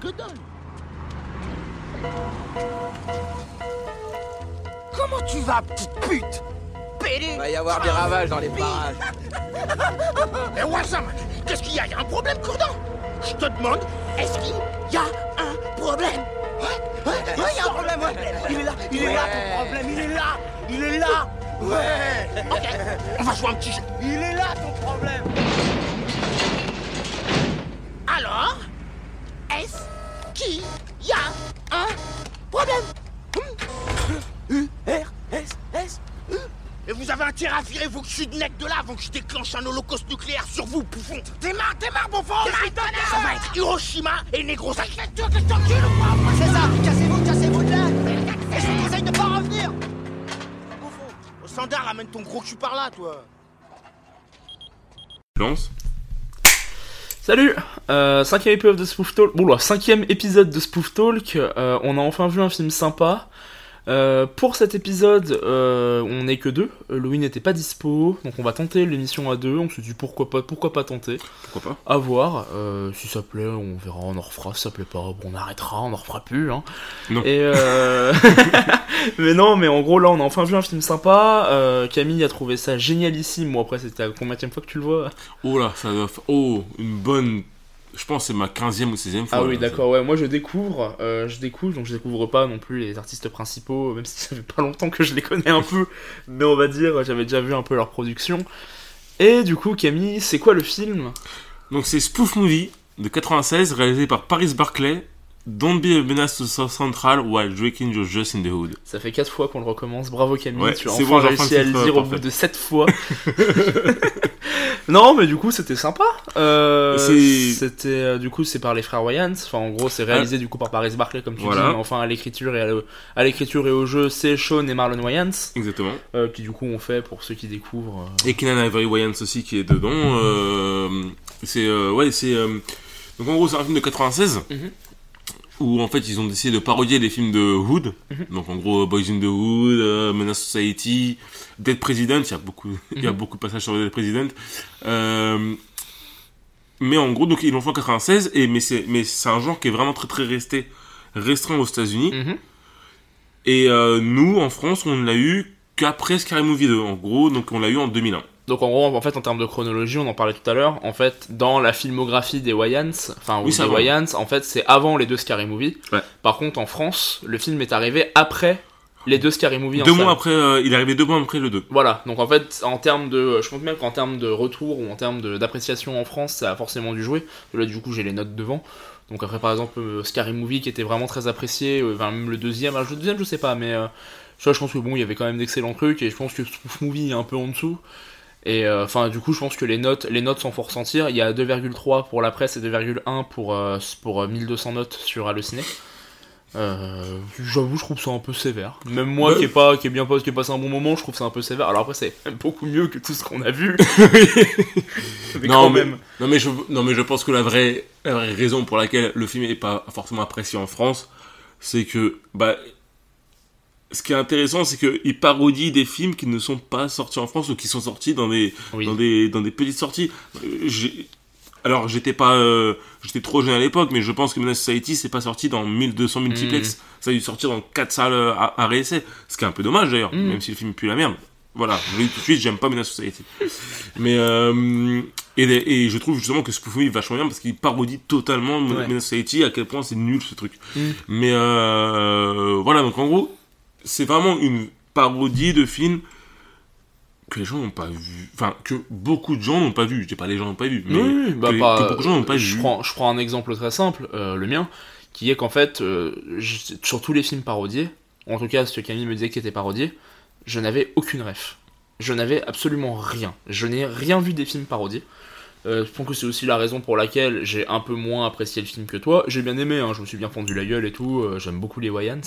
Que dalle Comment tu vas, petite pute? Pédé Il va y avoir des ravages dans les parages. Mais Wassam, qu'est-ce qu'il y a? Il y a un problème, Courdon Je te demande, est-ce qu'il y a un problème? Ouais, ouais, ouais, il y a un problème, ouais. Il est là, il est là, ton problème, il est là, il est là. Ouais. Ok, on va jouer un petit jeu. Il est là, ton problème. Alors, est-ce qu'il y a un problème. U, R, S, S, U. Et vous avez intérêt à virer vos culs de nec de là avant que je déclenche un holocauste nucléaire sur vous, bouffon. Démarre, démarre, bouffon Ça va être Hiroshima et Negrosaki C'est ça, cassez-vous, cassez-vous de là. Et je vous conseille de pas revenir. Bouffon Au standard, ramène ton gros cul par là, toi. Lance. Salut euh, Cinquième épisode de Spoof Talk. Bon là, cinquième épisode de Spoof Talk. Euh, on a enfin vu un film sympa. Euh, pour cet épisode, euh, on n'est que deux. Euh, Louis n'était pas dispo, donc on va tenter l'émission à deux. On se dit pourquoi pas, pourquoi pas tenter. Pourquoi pas À voir. Euh, si ça plaît, on verra, on en refera. Si ça plaît pas, bon, on arrêtera, on en refera plus. Hein. Non. Et mais non, mais en gros là, on a enfin vu un film sympa. Camille a trouvé ça génialissime. Moi après, c'était la combien fois que tu le vois Oh là, ça doit faire... Oh, une bonne... Je pense que c'est ma 15e ou 16e fois. Ah oui, d'accord, ouais, moi je découvre, euh, je découvre, donc je découvre pas non plus les artistes principaux, même si ça fait pas longtemps que je les connais un peu, mais on va dire, j'avais déjà vu un peu leur production. Et du coup, Camille, c'est quoi le film? Donc c'est Spoof Movie de 96, réalisé par Paris Barclay. Don't be a menace to South Central while drinking your juice in the hood. Ça fait 4 fois qu'on le recommence, bravo Camille, Ouais, tu as enfin bon, réussi à le dire au bout de 7 fois. non, mais du coup, c'était sympa. Euh, c'était, euh, du coup, c'est par les frères Wayans, enfin en gros, c'est réalisé du coup par Paris Barclay, comme tu Voilà. dis, mais enfin à l'écriture et à le- à l'écriture et au jeu, c'est Sean et Marlon Wayans. Exactement. euh, qui du coup on fait pour ceux qui découvrent. Et Kenan Ivory Wayans aussi qui est dedans. Euh, c'est... ouais, c'est... Donc en gros, c'est un film de 96. Mhm. Où en fait ils ont décidé de parodier les films de Hood, Mhm. donc en gros Boys in the Hood, euh, Menace Society, Dead President, il y a beaucoup, il y a Mhm. beaucoup de passages sur Dead President. Euh, mais en gros, donc ils l'ont fait en 96, et mais c'est mais c'est un genre qui est vraiment très très resté restreint aux États-Unis. Mhm. Et euh, nous en France, on l'a eu qu'après Scary Movie 2, en gros, donc on l'a eu en 2001. Donc en gros, en fait, en termes de chronologie, on en parlait tout à l'heure. En fait, dans la filmographie des Wayans, enfin ou Oui, des. Wayans, en fait, c'est avant les deux Scary Movie. Ouais. Par contre, en France, le film est arrivé après les deux Scary Movie. en Deux salle. mois après, euh, il est arrivé deux mois après le 2. Voilà. Donc en fait, en termes de, je pense même qu'en termes de retour ou en termes d'appréciation en France, ça a forcément dû jouer. Là, du coup, j'ai les notes devant. Donc après, par exemple, euh, Scary Movie qui était vraiment très apprécié, euh, enfin, même le deuxième, alors le deuxième, je sais pas, mais euh, ça, je pense que bon, il y avait quand même d'excellents trucs et je pense que Spoof Movie est un peu en dessous. Et euh, enfin, du coup, je pense que les notes, les notes sont fort ressentir. Il y a 2,3 pour la presse et 2,1 pour euh, pour euh, 1200 notes sur Allociné. Euh, J'avoue, je trouve ça un peu sévère. Même moi, Ouais. qui est pas, qui est bien qui est passé un bon moment, je trouve ça un peu sévère. Alors après, c'est beaucoup mieux que tout ce qu'on a vu. mais non, quand mais, même. non, mais je, non, mais je pense que la vraie, la vraie raison pour laquelle le film n'est pas forcément apprécié en France, c'est que, bah, ce qui est intéressant, c'est qu'il parodie des films qui ne sont pas sortis en France ou qui sont sortis dans des, Oui. dans des, dans des petites sorties. Euh, j'ai- Alors, j'étais pas, euh, j'étais trop jeune à l'époque, mais je pense que Menace Society, c'est pas sorti dans 1200 multiplex. Ça a dû sortir dans 4 salles euh, à, à réessai. Ce qui est un peu dommage d'ailleurs, Mm. même si le film pue la merde. Voilà, je le dis tout de suite, j'aime pas Menace Society. Mais, euh, et, et je trouve justement que Spoof Movie est vachement bien parce qu'il parodie totalement Ouais. Menace Society, à quel point c'est nul ce truc. Mm. Mais euh, voilà, donc en gros, c'est vraiment une parodie de film que les gens n'ont pas vu. Enfin, que beaucoup de gens n'ont pas vu. Je dis pas les gens n'ont pas vu, mais Oui, bah, que, pas- que beaucoup de gens n'ont pas je vu. Prends, je prends un exemple très simple, euh, le mien, qui est qu'en fait, euh, je- sur tous les films parodiés, en tout cas ce que Camille me disait qui était parodié, je n'avais aucune ref. Je n'avais absolument rien. Je n'ai rien vu des films parodiés. Euh, je pense que c'est aussi la raison pour laquelle j'ai un peu moins apprécié le film que toi. J'ai bien aimé, hein, je me suis bien fendu la gueule et tout, euh, j'aime beaucoup les Wayans.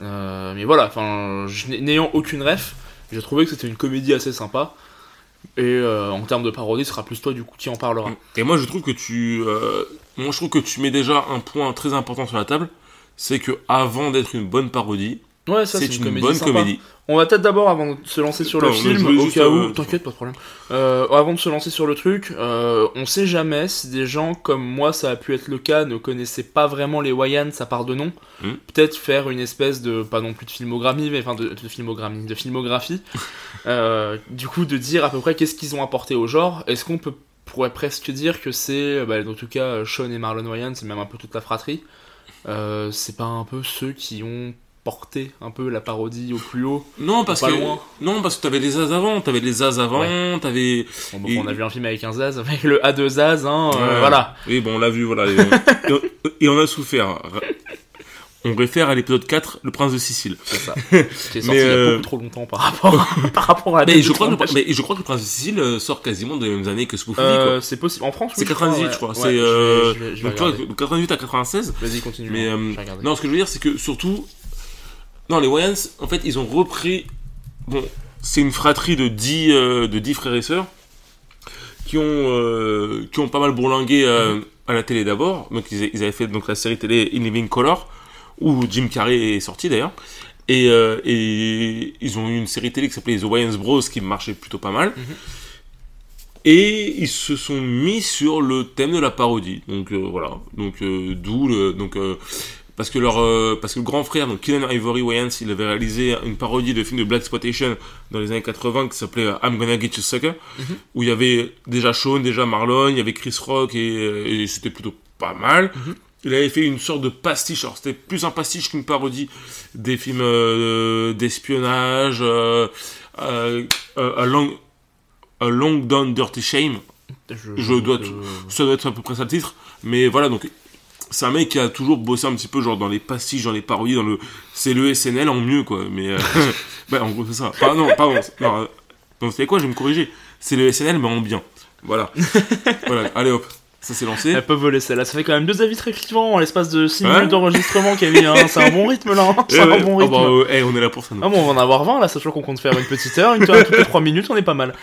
Euh, mais voilà, enfin, n'ayant aucune ref, j'ai trouvé que c'était une comédie assez sympa. Et euh, en termes de parodie, ce sera plus toi du coup qui en parlera. Et moi, je trouve que tu, euh, moi, je trouve que tu mets déjà un point très important sur la table, c'est que avant d'être une bonne parodie, Ouais, ça, c'est une, comédie bonne sympa. comédie. On va peut-être d'abord, avant de se lancer sur le film, au cas où, t'inquiète, pas de problème. Euh, avant de se lancer sur le truc, euh, on sait jamais si des gens comme moi, ça a pu être le cas, ne connaissaient pas vraiment les Wayans à part de nom. Hmm. Peut-être faire une espèce de, pas non plus de filmographie, mais enfin de, de filmographie, de filmographie. Euh, du coup, de dire à peu près qu'est-ce qu'ils ont apporté au genre. Est-ce qu'on peut pourrait presque dire que c'est, bah, en tout cas, Sean et Marlon Wayans, c'est même un peu toute la fratrie. Euh, c'est pas un peu ceux qui ont porté un peu la parodie au plus haut. Non, parce que loin. non, parce que t'avais les As avant, t'avais les As avant, t'avais Bon, bon, Et- On a vu un film avec un Zaz, avec le A2 Zaz, hein, euh, Ouais. voilà. Oui, bon, on l'a vu, voilà. Et on, et on- a souffert. On réfère à l'épisode 4, Le Prince de Sicile. C'est ça. Qui est sorti Mais, il y a euh, beaucoup trop longtemps par rapport, par rapport à Mais je, crois que, mais je crois que Le Prince de Sicile euh, sort quasiment dans les mêmes années que Spoofy, Euh, c'est possible. En France, oui, C'est je crois, 98, ouais. je crois. Ouais, c'est, je vais- euh, je vais- je vais donc, tu vois, regarder. de 98 à 96. Vas-y, continue. Mais, hein, euh, non, ce que je veux dire, c'est que surtout, non, les Wayans, en fait, ils ont repris, bon, c'est une fratrie de 10, euh, de 10 frères et sœurs qui ont, euh, qui ont pas mal bourlingué euh, à la télé d'abord. Donc, ils, ils avaient fait donc la série télé In Living Color, où Jim Carrey est sorti d'ailleurs. Et, et ils ont eu une série télé qui s'appelait The Wayans Bros qui marchait plutôt pas mal. Mhm. Et ils se sont mis sur le thème de la parodie. Donc euh, voilà. Donc euh, d'où le donc euh, parce que leur euh, parce que le grand frère donc Killian Ivory Wayans il avait réalisé une parodie de film de Black Exploitation dans les années 80 qui s'appelait I'm Gonna Get You Sucker Mhm. où il y avait déjà Sean, déjà Marlon, il y avait Chris Rock et, euh, et c'était plutôt pas mal. Mhm. Il avait fait une sorte de pastiche, alors c'était plus un pastiche qu'une parodie des films euh, d'espionnage, euh, a, long, a Long Done Dirty Shame, je dois ça doit être à peu près ça le titre, mais voilà, donc c'est un mec qui a toujours bossé un petit peu genre dans les pastiches, dans les parodies, dans le... C'est le SNL en mieux, quoi, mais... euh, bah, en gros, c'est ça. Pardon, non, pardon, non, euh, non, c'est quoi, je vais me corriger. C'est le SNL, mais en bien. Voilà. voilà, allez hop, ça s'est lancé. Elle peut voler celle-là. Ça fait quand même deux avis très clivants en l'espace de 6 Ouais. minutes d'enregistrement, Camille. Hein. C'est un bon rythme là. hein. C'est Eh un ouais. bon Ah rythme. bah, euh, eh, on est là pour ça. Ah bon, on va en avoir 20 là, sachant qu'on compte faire une petite heure, une heure toutes les 3 minutes, on est pas mal.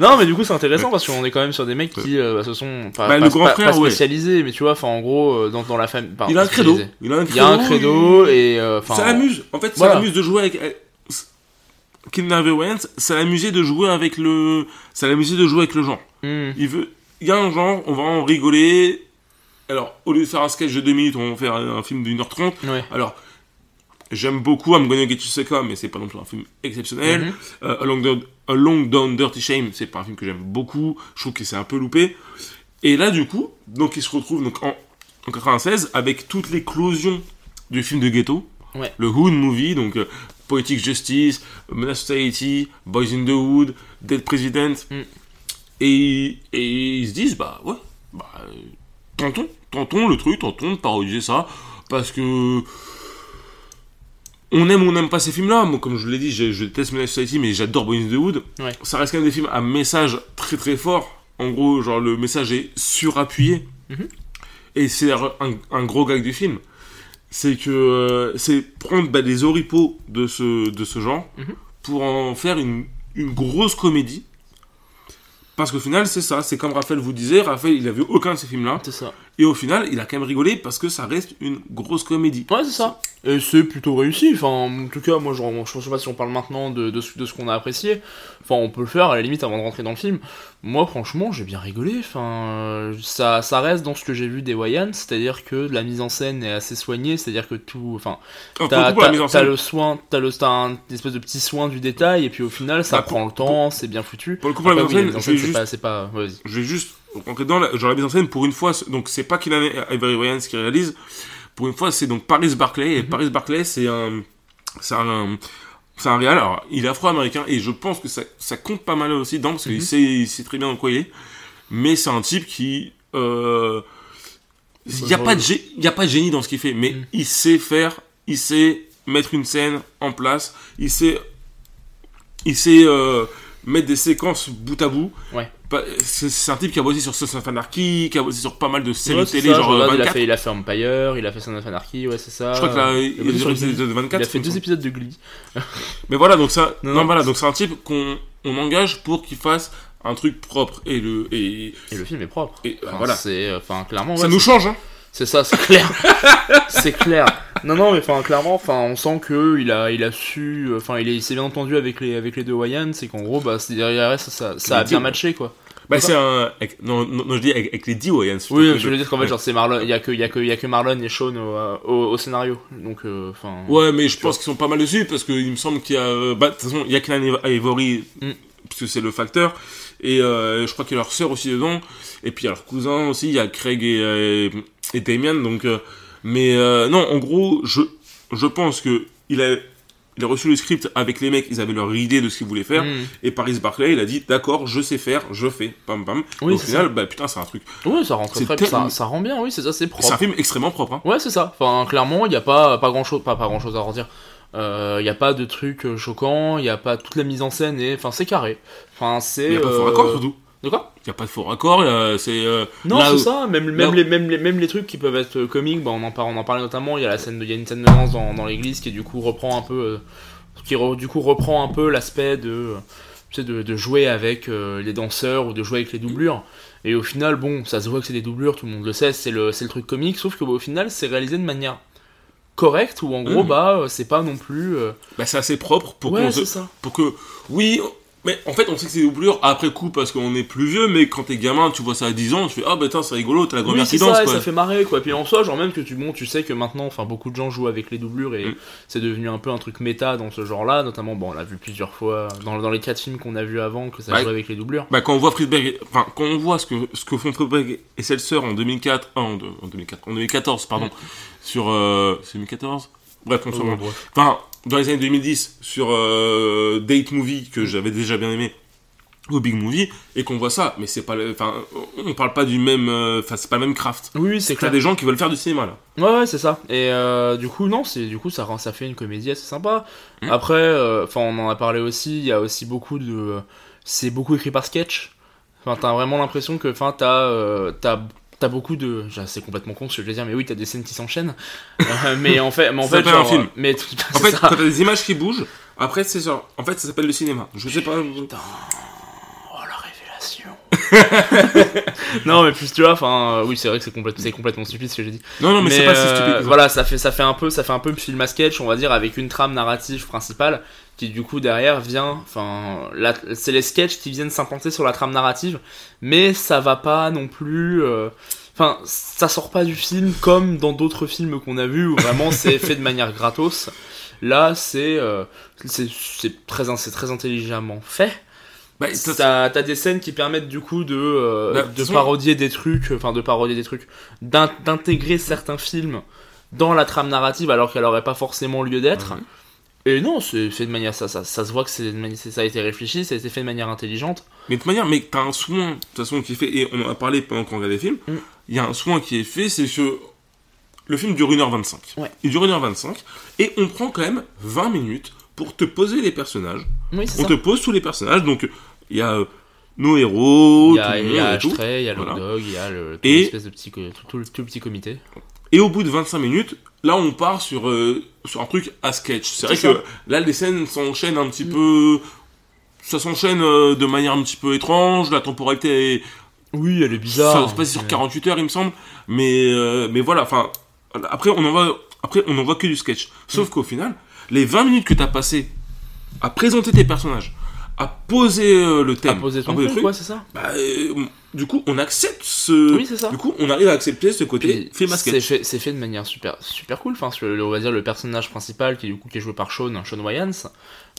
Non, mais du coup, c'est intéressant parce qu'on est quand même sur des mecs qui euh, bah, se sont pas, Bah, pas- le grand pas- frère, pas ouais. spécialisés, mais tu vois, enfin, en gros, euh, dans, dans la famille. enfin, Il a un credo. Il a un Il y a un credo il- et. euh, Ça l'amuse. En fait, ça voilà. l'amuse de jouer avec. Kidnapper Wayans, ça l'amusait de jouer avec le. Ça l'amusait de jouer avec le genre. hmm, Il veut. Il y a un genre, on va en rigoler. Alors, au lieu de faire un sketch de 2 minutes, on va faire un film de 1h30. ouais. Alors, j'aime beaucoup I'm Gonna Get You Sucker, mais c'est pas non plus un film exceptionnel. Euh, A, Long Down, A Long Down Dirty Shame, c'est pas un film que j'aime beaucoup. Je trouve que c'est un peu loupé. Et là, du coup, donc il se retrouve donc en, en 96 avec toute l'éclosion du film de ghetto. Ouais. Le Hood Movie, donc euh, Poetic Justice, Menace Society, Boys in the Hood, Dead President. Mm. Et, et ils se disent, bah ouais, bah, tentons, tentons le truc, tentons de parodier ça, parce que on aime ou on n'aime pas ces films-là. Moi, comme je l'ai dit, je, je déteste Menace Society, mais j'adore Boys in the. Ouais. Ça reste quand même des films à message très très fort. En gros, genre le message est surappuyé. Mhm. Et c'est un, un gros gag du film. C'est que euh, c'est prendre bah, les oripeaux de ce, de ce genre Mhm. pour en faire une, une grosse comédie. Parce qu'au final, c'est ça. C'est comme Raphaël vous disait. Raphaël, il a vu aucun de ces films-là. C'est ça. Et au final, il a quand même rigolé parce que ça reste une grosse comédie. Ouais, c'est ça. Et c'est plutôt réussi. Enfin, en tout cas, moi, je, je sais pas si on parle maintenant de, de, ce- de ce qu'on a apprécié. Enfin, on peut le faire à la limite avant de rentrer dans le film. Moi, franchement, j'ai bien rigolé. Enfin, ça, ça reste dans ce que j'ai vu des Wayans, c'est-à-dire que la mise en scène est assez soignée, c'est-à-dire que tout. Enfin, le t'as coup, pour la t'as- mise en t'as scène, le soin, t'as le, t'as un espèce de petit soin du détail, et puis au final, ça Bah, prend le temps, c'est bien foutu. pour le coup, pour la Après, mise en oui, scène, je vais juste pas, pas. ouais, vas-y. je vais juste rentrer dans la, genre la mise en scène pour une fois. Donc c'est pas Kylian Ivory Wayans qui réalise. Pour une fois, c'est donc Paris Barclay. Et Mhm. Paris Barclay, c'est un, c'est un, c'est un réal. Alors il est afro-américain et je pense que ça, ça compte pas mal aussi dedans parce qu'il Mhm. sait, il sait très bien dans quoi il est. Mais c'est un type qui, euh, il y a Bah, pas de, y a pas de génie dans ce qu'il fait, mais Mhm. il sait faire, il sait mettre une scène en place, il sait, il sait euh, mettre des séquences bout à bout. Ouais. C'est un type qui a bossé sur Sons of Anarchy, qui a bossé sur pas mal de séries Ouais, télé, ça, genre regarde, il, a 24. fait, il a fait Empire, il a fait Son of Anarchy, ouais, c'est ça. Je crois que là, il, a il, fait 24. Il a fait deux épisodes de Glee. Mais voilà, donc ça, Non, non, non. voilà, donc c'est un type qu'on on engage pour qu'il fasse un truc propre et le et, Et le film est propre. et, Enfin, voilà. C'est, euh, enfin, clairement, Ça nous change, hein. c'est ça, c'est clair. c'est clair. Non, non, mais enfin, clairement, enfin, on sent que il a, il a su, enfin, il, est- il s'est bien entendu avec les, avec les deux Wayans, c'est qu'en gros, bah, derrière ça, ça, ça a bien matché, quoi. Bah, c'est un. non, non, non, je dis avec, avec les 10 Wayans. Oui, je veux dire qu'en fait, Ouais. genre, c'est Marlon, il y a que, il y a que, il y a que Marlon et Sean au, au, au scénario. Donc, euh, enfin. Ouais, mais je pense qu'ils sont pas mal dessus parce qu'il me semble qu'il y a. euh, Bah, de toute façon, il y a Kenan Ivory, Mm. parce que c'est le facteur. Et euh, je crois qu'il y a leur sœur aussi dedans. Et puis il y a leur cousin aussi, il y a Craig et, et Damien. Donc, euh, mais euh, non, en gros, je, je pense que il a, il a reçu le script avec les mecs, ils avaient leur idée de ce qu'ils voulaient faire. Mm. Et Paris Barclay, il a dit d'accord, je sais faire, je fais, pam pam. Oui, Au c'est final, bah putain, c'est un truc. Ouais, ça rentre C'est très, tellement- ça, ça rend bien, oui, c'est ça, c'est C'est propre. un film extrêmement propre. Hein. Ouais, c'est ça. Enfin, clairement, il n'y a pas, pas grand chose, pas, pas grand chose à redire. Il n'y a pas de trucs euh, choquants, il n'y a pas toute la mise en scène et, enfin, c'est carré. Enfin, c'est. Il n'y a pas de faux euh, raccord surtout. De quoi Il n'y a pas de faux raccord, c'est. euh, Non, c'est où- ça. Même, même, les, même, les, même les trucs qui peuvent être euh, comiques, bah, on, en parle, on en parlait notamment. Il y a la scène de, il y a une scène de danse dans, dans l'église qui du coup reprend un peu, euh, qui re- du coup reprend un peu l'aspect de, de, de jouer avec euh, les danseurs ou de jouer avec les doublures. Et au final, bon, ça se voit que c'est des doublures, tout le monde le sait, c'est le, le truc comique. Sauf que bah, au final, c'est réalisé de manière correcte ou en gros, Mhm. bah, c'est pas non plus. Bah, c'est assez propre pour ouais, se- pour que oui mais en fait on sait que c'est des doublures après coup parce qu'on est plus vieux mais quand t'es gamin tu vois ça à 10 ans tu fais ah bah tiens c'est rigolo t'as la Oui, grand-mère c'est qui danse ça, et quoi ça fait marrer quoi. Puis en soi, genre même que tu bon, tu sais que maintenant, enfin beaucoup de gens jouent avec les doublures et Mm. c'est devenu un peu un truc méta dans ce genre-là. Notamment, bon, on l'a vu plusieurs fois dans, dans les quatre films qu'on a vus avant que ça Ouais. jouait avec les doublures. bah quand on voit Friedberg enfin quand on voit ce que ce que font Friedberg et Seltzer en 2004 ah, en, de- en 2004 en 2014 pardon Mm. sur euh, c'est 2014 bref on va. bref. enfin dans les années 2010 sur euh, Date Movie que j'avais déjà bien aimé au Big Movie et qu'on voit ça mais c'est pas le- enfin on parle pas du même euh, enfin c'est pas le même craft Oui, c'est t'as des gens qui veulent faire du cinéma là Ouais, ouais, c'est ça. Et euh, du coup, non, c'est du coup ça rend ça fait une comédie assez sympa. Mm. Après, euh, enfin, on en a parlé aussi. Il y a aussi beaucoup de, c'est beaucoup écrit par sketch. Enfin, t'as vraiment l'impression que, enfin, t'as, euh, t'as beaucoup de. C'est complètement con ce que je vais dire, mais oui, t'as des scènes qui s'enchaînent. Euh, mais en fait, mais en Ça fait, un film. euh, Mais En fait, t'as des images qui bougent, après c'est genre, en fait ça s'appelle le cinéma. Je sais pas. Oh la révélation. non, mais plus tu vois, enfin, euh, oui, c'est vrai que c'est complètement, stupide ce que j'ai dit. Non, non, mais, c'est pas si euh, stupide. ça. Voilà, ça fait, ça fait un peu, ça fait un peu film à sketch, on va dire, avec une trame narrative principale qui du coup derrière vient, enfin, c'est les sketchs qui viennent s'implanter sur la trame narrative, mais ça va pas non plus. euh, Enfin, ça sort pas du film comme dans d'autres films qu'on a vus où vraiment c'est fait de manière gratos. Là, c'est euh, c'est très, très intelligemment fait. Bah, t'as- des scènes qui permettent du coup de, euh, Bah, de parodier des trucs, enfin de parodier des trucs, d'in- d'intégrer certains films dans la trame narrative alors qu'elle aurait pas forcément lieu d'être. Et non, c'est fait de manière ça, ça, ça se voit que c'est de mani- ça a été réfléchi, ça a été fait de manière intelligente. Mais de toute manière, mais t'as un soin, de toute façon, qui est fait, et on en a parlé pendant qu'on regardait les films, il Mm. y a un soin qui est fait, c'est que le film dure 1h25. Ouais. Il dure 1h25, et on prend quand même 20 minutes pour te poser les personnages. Oui, On ça. te pose tous les personnages, donc il y a euh, nos héros, Il y a, tout le il y a monde. Ashtray, il y a le Voilà. Dog, il y a le, tout Et- de petit, tout, tout le petit comité. Et au bout de 25 minutes, là on part sur, euh, sur un truc à sketch. C'est vrai que là les scènes s'enchaînent un petit peu... Ça s'enchaîne euh, de manière un petit peu étrange, la temporalité est... Oui, elle est bizarre. Ça se passe sur mais- 48 heures il me semble. Mais, euh, mais voilà, enfin... Après on en voit, après, on en voit que du sketch. Mm. Sauf qu'au final, les 20 minutes que t'as passé à présenter tes personnages, à poser euh, le thème, ton à poser le truc, quoi, c'est ça bah, euh, du coup on accepte ce... Oui, c'est ça. Du coup on arrive à accepter ce côté Puis, film à c'est fait, c'est fait de manière super, super cool. Enfin, le- on va dire le personnage principal qui est du coup qui est joué par Sean, Sean Wayans,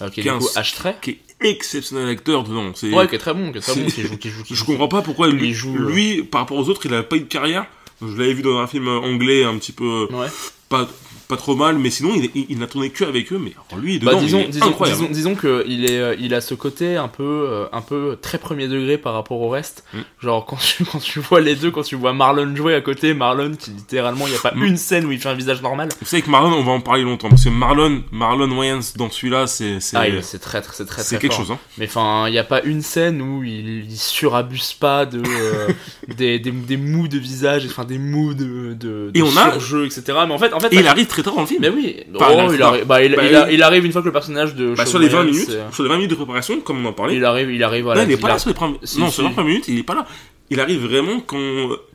euh, qui est du coup Ashtray. qui est exceptionnel acteur dedans. C'est... Ouais, qui est très bon, qui est très bon, qui joue, qui joue, qui Je joue. comprends pas pourquoi lui, joue, lui, par rapport aux autres, il a pas eu de carrière. Je l'avais vu dans un film anglais un petit peu Ouais. pas, pas trop mal, mais sinon il, n'a tourné que avec eux. Mais alors, lui, Bah, dedans, disons, il est disons, incroyable. disons, disons que il est, euh, il a ce côté un peu, euh, un peu très premier degré par rapport au reste. Mm. Genre quand tu, quand tu vois les deux, quand tu vois Marlon jouer à côté, Marlon qui littéralement, il y a pas Mm. une scène où il fait un visage normal. Vous savez que Marlon, on va en parler longtemps parce que Marlon, Marlon Wayans dans celui-là, c'est c'est Ah, c'est très, très, c'est très, c'est très quelque fort. chose. Hein. Mais enfin, il n'y a pas une scène où il, il surabuse pas de euh, des, des, des mous de visage, enfin des mous de, de, de Et on a- surjeu, etc. Mais en fait, en fait, Et ça- il arrive très tard dans le film. Mais oui, oh, il arrive il, pas. arrive, bah, il, Bah, il a- il arrive une fois que le personnage de Bah, Shawn sur les 20 Wayans, minutes, euh, sur les 20 minutes de préparation, comme on en parlait. il arrive, il arrive, non, il est pas là a- sur les premières. Si, non, si. sur les premières minutes, il est pas là. Il arrive vraiment quand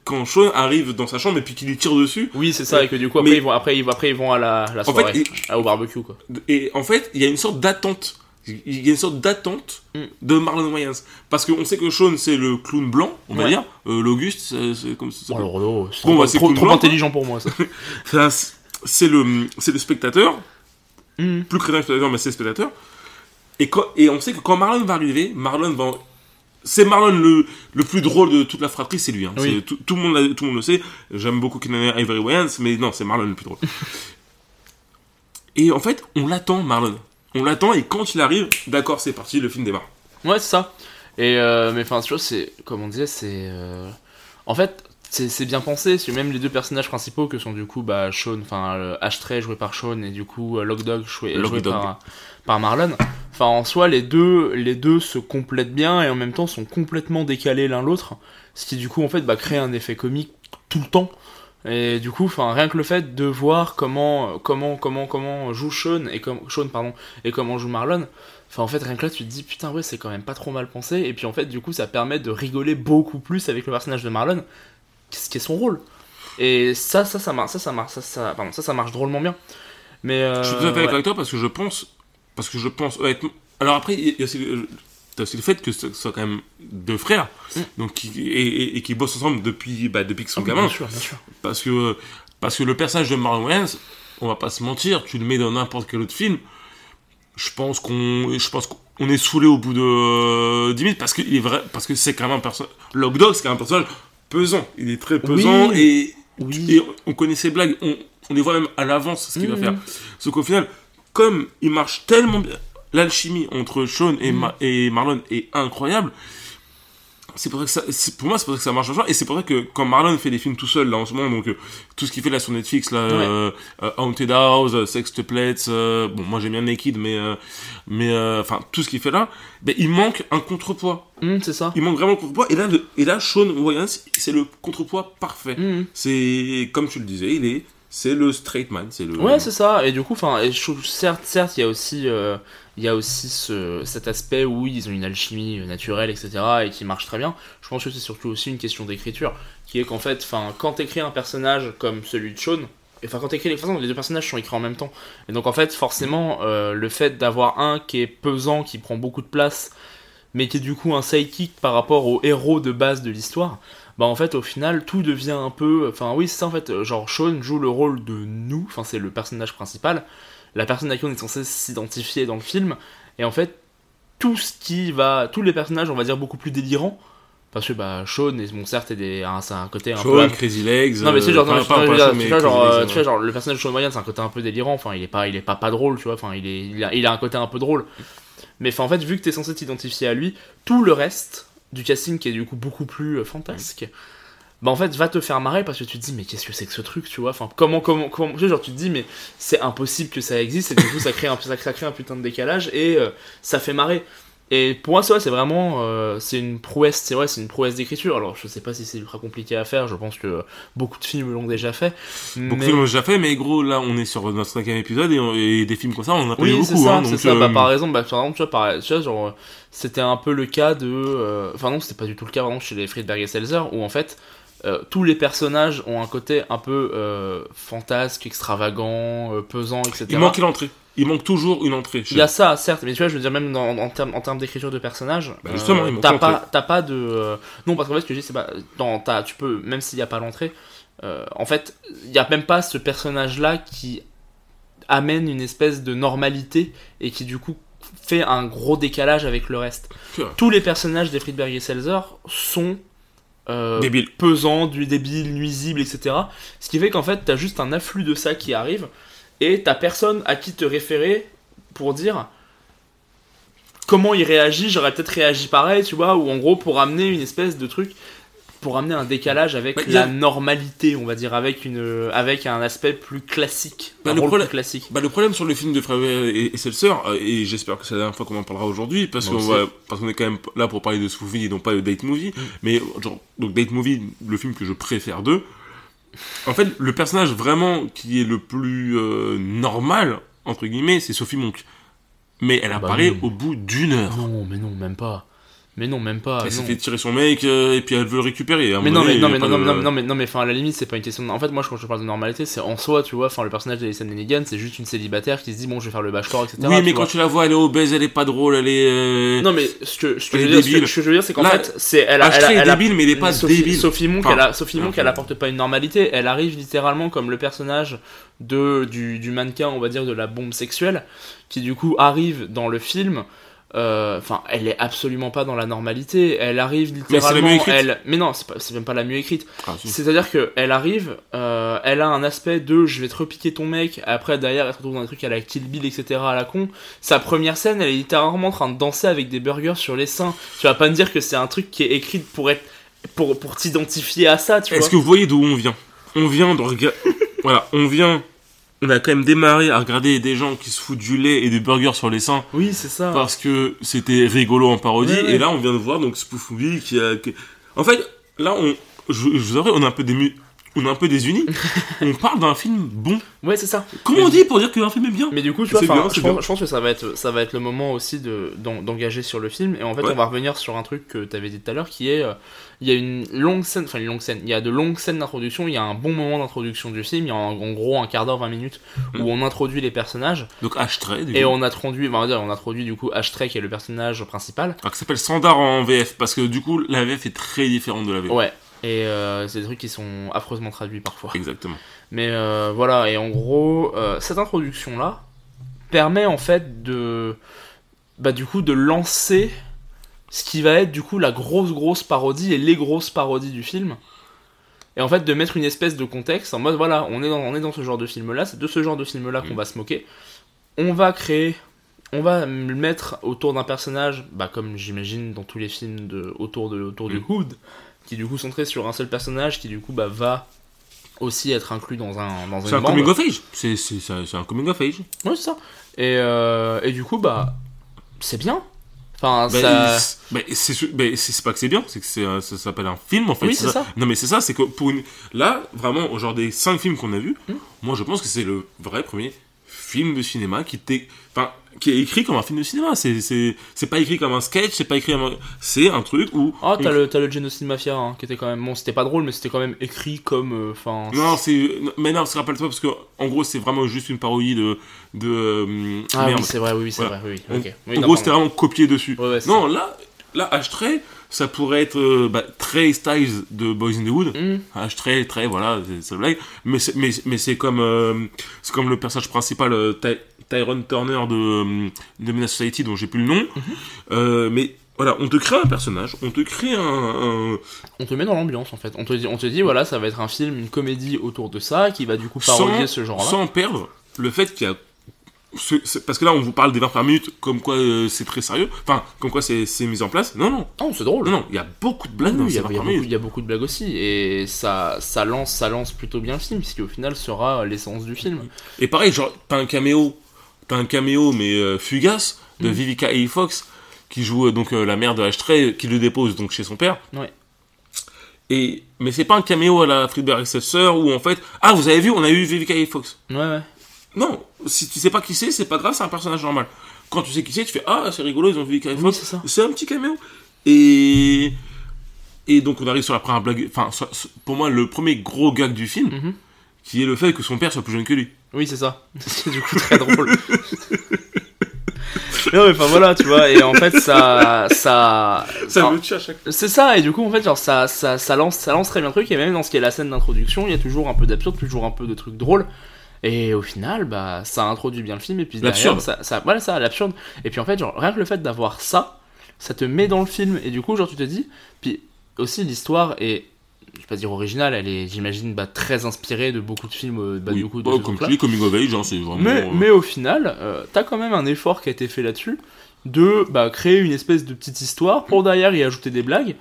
quand Sean arrive dans sa chambre et puis qu'il lui tire dessus. Oui, c'est ça, et que du coup, après, Mais- ils, vont, après, ils, après, ils vont à la, la En soirée, fait, à- au barbecue, quoi. Et en fait, il y a une sorte d'attente. Il y a une sorte d'attente Mm. de Marlon Wayans. Parce qu'on sait que Sean, c'est le clown blanc, on va Ouais. dire. Euh, L'Auguste, c'est- c'est comme ça. Oh, Bon, bah, c'est trop, blanc, intelligent pour moi, ça. c'est le, c'est le spectateur. Mhm. Plus crétin que spectateur, mais c'est le spectateur. Et, quand- et on sait que quand Marlon va arriver, Marlon va. C'est Marlon le, le plus drôle de toute la fratrie, c'est lui. hein. Oui. Tout, tout le monde, tout le monde le sait. J'aime beaucoup Kenan Ivory Wayans, mais non, c'est Marlon le plus drôle. et en fait, on l'attend, Marlon. On l'attend, et quand il arrive, d'accord, c'est parti, le film démarre. Ouais, c'est ça. Et euh, mais enfin, tu vois, c'est comme on disait, c'est euh, en fait, c'est c'est bien pensé. C'est même les deux personnages principaux que sont du coup bah Sean, enfin euh, Ashtray joué par Sean et du coup euh, Lockdog joué, Lock joué par Marlon. Enfin, en soi, les deux les deux se complètent bien et en même temps sont complètement décalés l'un l'autre, ce qui du coup en fait bah crée un effet comique tout le temps. Et du coup, enfin rien que le fait de voir comment comment comment comment joue Sean et comme Sean pardon et comment joue Marlon, Enfin, en fait, rien que là, tu te dis, putain, ouais, c'est quand même pas trop mal pensé. Et puis, en fait, du coup, ça permet de rigoler beaucoup plus avec le personnage de Marlon, ce qui est son rôle. Et ça, ça, ça marche, ça, ça marche, ça, ça, pardon, ça, ça marche drôlement bien. Mais, euh, Je suis tout à fait ouais. d'accord avec toi parce que je pense. Parce que je pense honnêtement. Alors après, il y a aussi, le- t'as aussi le fait que ce soit quand même deux frères, Mm. donc qui, et, et- et qui bossent ensemble depuis, bah, depuis qu'ils sont Ah gamins. bien sûr, bien sûr. Parce que, parce que le personnage de Marlon Wayans, on va pas se mentir, tu le mets dans n'importe quel autre film, je pense qu'on, je pense qu'on est saoulé au bout de euh, 10 minutes parce que il est vrai, parce que c'est quand même un personnage, Dog, c'est quand même un personnage pesant. Il est très pesant Oui. et, Oui. et on connaît ses blagues, on, on les voit même à l'avance ce qu'il va Mhm. faire. Sauf qu'au final, comme il marche tellement bien, l'alchimie entre Sean et, Ma- et Marlon est incroyable. C'est pour ça que ça, c'est- pour moi, c'est pour ça que ça marche. Et c'est pour ça que quand Marlon fait des films tout seul, là, en ce moment, donc, euh, tout ce qu'il fait là sur Netflix, là, euh, euh, Haunted House, Sextuplets, bon, moi j'aime bien Naked, mais, mais, enfin, tout ce qu'il fait là, ben, il manque un contrepoids. Hum, c'est ça. Il manque vraiment le contrepoids. Et là, le- et là, Sean Wayans, c'est le contrepoids parfait. Hum. C'est, comme tu le disais, il est, c'est le straight man, c'est le. Ouais, c'est ça. Et du coup, enfin, certes, certes, il y a aussi, il y a aussi ce, cet aspect où ils ont une alchimie naturelle, etc., et qui marche très bien. Je pense que c'est surtout aussi une question d'écriture, qui est qu'en fait, quand t'écris un personnage comme celui de Sean, enfin, quand t'écris les deux personnages sont écrits en même temps. Et donc, en fait, forcément, euh, le fait d'avoir un qui est pesant, qui prend beaucoup de place, mais qui est du coup un sidekick par rapport au héros de base de l'histoire, bah en fait au final tout devient un peu enfin oui c'est ça en fait genre Sean joue le rôle de nous enfin c'est le personnage principal la personne à qui on est censé s'identifier dans le film. Et en fait tout ce qui va tous les personnages on va dire beaucoup plus délirants. Parce que bah Sean est bon certes un, c'est un côté un Sean, peu Crazy Legs. non mais c'est genre, euh, Sean, genre, genre, le personnage de Sean Ryan c'est un côté un peu délirant. Enfin il est pas il est pas pas drôle tu vois. Enfin il est il a, il a un côté un peu drôle. Mais enfin, en fait vu que t'es censé t'identifier à lui tout le reste du casting qui est du coup beaucoup plus euh, fantasque bah en fait va te faire marrer parce que tu te dis mais qu'est-ce que c'est que ce truc tu vois? Enfin comment comment comment tu sais, genre tu te dis mais c'est impossible que ça existe et du coup ça crée un ça, crée un putain de décalage et euh, ça fait marrer et pour moi ça c'est vraiment euh, c'est une prouesse c'est vrai c'est une prouesse d'écriture alors je sais pas si c'est ultra compliqué à faire je pense que beaucoup de films l'ont déjà fait Beaucoup mais- de films ont déjà fait, mais gros, là, on est sur notre cinquième épisode et, on- et des films comme ça, on en a pas eu Oui, beaucoup. ça, hein, c'est donc, ça. euh, Bah, par exemple, bah, par exemple, tu vois, par- tu vois, genre, euh, c'était un peu le cas de. euh, Enfin, non, c'était pas du tout le cas, vraiment, chez les Friedberg et Seltzer, où en fait, euh, tous les personnages ont un côté un peu euh, fantasque, extravagant, euh, pesant, etc. il manque une entrée. Il manque toujours une entrée. Il y a ça, certes, mais tu vois, je veux dire, même dans- en termes en termes d'écriture de personnages, Bah, justement, il t'as pas, t'as pas de. Non, parce qu'en fait, ce que je dis, c'est pas. Dans, t'as- tu peux, même s'il n'y a pas l'entrée, en fait, il n'y a même pas ce personnage-là qui amène une espèce de normalité et qui, du coup, fait un gros décalage avec le reste. Tous les personnages des Friedberg et Seltzer sont. Euh, Débile. pesant, du débile, nuisible, etc. Ce qui fait qu'en fait, t'as juste un afflux de ça qui arrive, et t'as personne à qui te référer pour dire comment il réagit, j'aurais peut-être réagi pareil, tu vois, ou en gros pour amener une espèce de truc, pour amener un décalage avec Bah, la a- normalité, on va dire, avec, une, avec un aspect plus classique, Bah, un le rôle problème- plus classique. Bah, le problème sur le film de Frère et, et Seltzer, euh, et j'espère que c'est la dernière fois qu'on en parlera aujourd'hui, parce qu'on est quand même là pour parler de ce movie et non pas de Date Movie, Mm. mais genre, donc Date Movie, le film que je préfère d'eux, en fait, le personnage vraiment qui est le plus euh, normal, entre guillemets, c'est Sophie Monk. Mais elle bah apparaît au bout d'une heure. Non, mais non, même pas. Mais non, même pas. Elle s'est fait tirer son mec euh, et puis elle veut le récupérer. Mais non, mais non, mais non, non, mais non, mais enfin, à la limite, c'est pas une question. En fait, moi, quand je parle de normalité, c'est en soi, tu vois. Enfin, le personnage d'Alison Negan, c'est juste une célibataire qui se dit, bon, je vais faire le bachelor, etc. Oui, mais quand tu la vois, elle est obèse, elle est pas drôle, elle est. euh, Non, mais ce que, je, veux dire, je veux dire, c'est qu'en fait, c'est elle est débile, mais il est pas Sophie, débile. Sophie Monk, Enfin, elle, a, Sophie Monk, elle apporte pas une normalité. Elle arrive littéralement comme le personnage de du mannequin, on va dire, de la bombe sexuelle, qui du coup arrive dans le film. Euh, Enfin, elle est absolument pas dans la normalité. Elle arrive littéralement. écrite. elle, mais non, c'est pas- même pas la mieux écrite. Ah, si. C'est-à-dire que elle arrive, euh, elle a un aspect de je vais te repiquer ton mec, après derrière elle se retrouve dans un truc à la Kill Bill, etc. à la con. Sa première scène, elle est littéralement en train de danser avec des burgers sur les seins. Tu vas pas me dire que c'est un truc qui est écrit pour être pour, pour t'identifier à ça, tu vois. Est-ce que vous voyez d'où on vient? On vient de regarder. voilà, on vient. On a quand même démarré à regarder des gens qui se foutent du lait et des burgers sur les seins Oui, c'est ça. parce que c'était rigolo en parodie. Ouais, ouais. Et là, on vient de voir donc Spoof Movie qui a. qui- En fait, là, on. Je, je vous avouerai, on est un peu dému... On est un peu désunis. on parle d'un film bon. Ouais, c'est ça. Comment on dit pour dire qu'un film est bien Mais du coup, tu vois, bien, je, pense, bien. je pense que ça va être, ça va être le moment aussi de, d'en- d'engager sur le film. Et en fait, Ouais. on va revenir sur un truc que tu avais dit tout à l'heure qui est. euh, il y a une longue scène, enfin une longue scène, il y a de longues scènes d'introduction, il y a un bon moment d'introduction du film, il y a en, en gros un quart d'heure, 20 minutes Mm. où on introduit les personnages. Donc H-Tray, du Et coup. on introduit, on va dire, on introduit du coup Ashtray qui est le personnage principal. Alors, qui s'appelle Sandar en VF parce que du coup, la VF est très différente de la VF. Ouais. Et euh, c'est des trucs qui sont affreusement traduits parfois. Exactement. Mais euh, voilà, et en gros, euh, cette introduction-là permet en fait de. Bah, du coup, de lancer ce qui va être du coup la grosse, grosse parodie et les grosses parodies du film. Et en fait, de mettre une espèce de contexte en mode voilà, on est dans, on est dans ce genre de film-là, c'est de ce genre de film-là qu'on Mm. va se moquer. On va créer. On va le mettre autour d'un personnage, bah, comme j'imagine dans tous les films de, autour, de, autour du Mm. Hood, qui du coup centré sur un seul personnage, qui du coup bah, va aussi être inclus dans un dans C'est un coming of age. C'est c'est- un coming of age. Ouais, c'est ça. Et, euh, et du coup, bah, c'est bien. Enfin, Bah, ça. c'est- bah, c'est pas que c'est bien, c'est que c'est un- ça s'appelle un film en fait. Oui, c'est ça. Non mais c'est ça, c'est que pour une là vraiment au genre des 5 films qu'on a vus, Hmm. moi je pense que c'est le vrai premier film de cinéma qui t'est enfin qui est écrit comme un film de cinéma, c'est c'est pas écrit comme un sketch, c'est pas écrit comme un... c'est un truc où Oh, t'as on- le, t'as le Genocide Mafia, hein, qui était quand même. Bon, c'était pas drôle, mais c'était quand même écrit comme. euh, Enfin. Non, c'est mais non, se rappelle-toi parce que en gros, c'est vraiment juste une parodie de de euh, ah merde. oui, c'est vrai, oui, oui, c'est Voilà. vrai, oui. En- oui, ok. Oui, en non, gros, c'était vraiment copié dessus. Ouais, ouais, c'est non, là là H-Tray, ça pourrait être euh, bah, Trey Styles de Boys in the Wood. Hmm. H-Tray, Trey, voilà, c'est c'est la blague. Mais c'est mais, mais c'est comme euh, c'est comme le personnage principal euh, Ty- Tyrone Turner de euh, de Menace Society dont j'ai plus le nom. Mhm. Euh, mais voilà, on te crée un personnage, on te crée un, un- On te met dans l'ambiance en fait. On te dit, on te dit, voilà, ça va être un film, une comédie autour de ça, qui va du coup parodier ce genre-là. sans perdre le fait qu'il y a parce que là on vous parle des 20 par minute comme quoi euh, c'est très sérieux enfin comme quoi c'est mis en place non non Non, c'est drôle. non non il y a beaucoup de blagues Oui, dans il y, ces a, 20 il y a par beaucoup, minute il y a beaucoup de blagues aussi, et ça, ça, lance, ça lance plutôt bien le film, ce qui au final sera l'essence du film. et pareil genre t'as un caméo t'as un caméo mais euh, fugace de Mm. Vivica A. Fox qui joue euh, donc euh, la mère de H-Tray qui le dépose donc chez son père Ouais. et mais c'est pas un caméo à la Friedberg sœurs où en fait ah vous avez vu on a eu Vivica A. Fox Ouais, ouais. Non si tu sais pas qui c'est c'est pas grave c'est un personnage normal quand tu sais qui c'est tu fais ah c'est rigolo ils ont A. Oui, Fox c'est un petit caméo. Et et donc on arrive sur la première blague. Enfin, pour moi, le premier gros gag du film, Mhm. qui est le fait que son père soit plus jeune que lui. Oui, c'est ça. C'est du coup très drôle. non, mais enfin voilà, tu vois, et en fait, ça. ça me tue à chaque. C'est ça, et du coup, en fait, genre, ça, ça, ça, lance, ça lance très bien le truc, et même dans ce qui est la scène d'introduction, il y a toujours un peu d'absurde, toujours un peu de trucs drôles. Et au final, bah, ça introduit bien le film, et puis derrière, ça, ça, voilà, ça, l'absurde. Et puis en fait, genre, rien que le fait d'avoir ça, ça te met dans le film, et du coup, genre, tu te dis, puis aussi, l'histoire est, je vais pas dire originale, elle est, j'imagine, bah, très inspirée de beaucoup de films, euh, bah, Oui, du coup, de comme tu dis, coming of age, hein, c'est vraiment. Mais, euh, mais au final, euh, t'as quand même un effort qui a été fait là-dessus de bah, créer une espèce de petite histoire pour derrière y ajouter des blagues.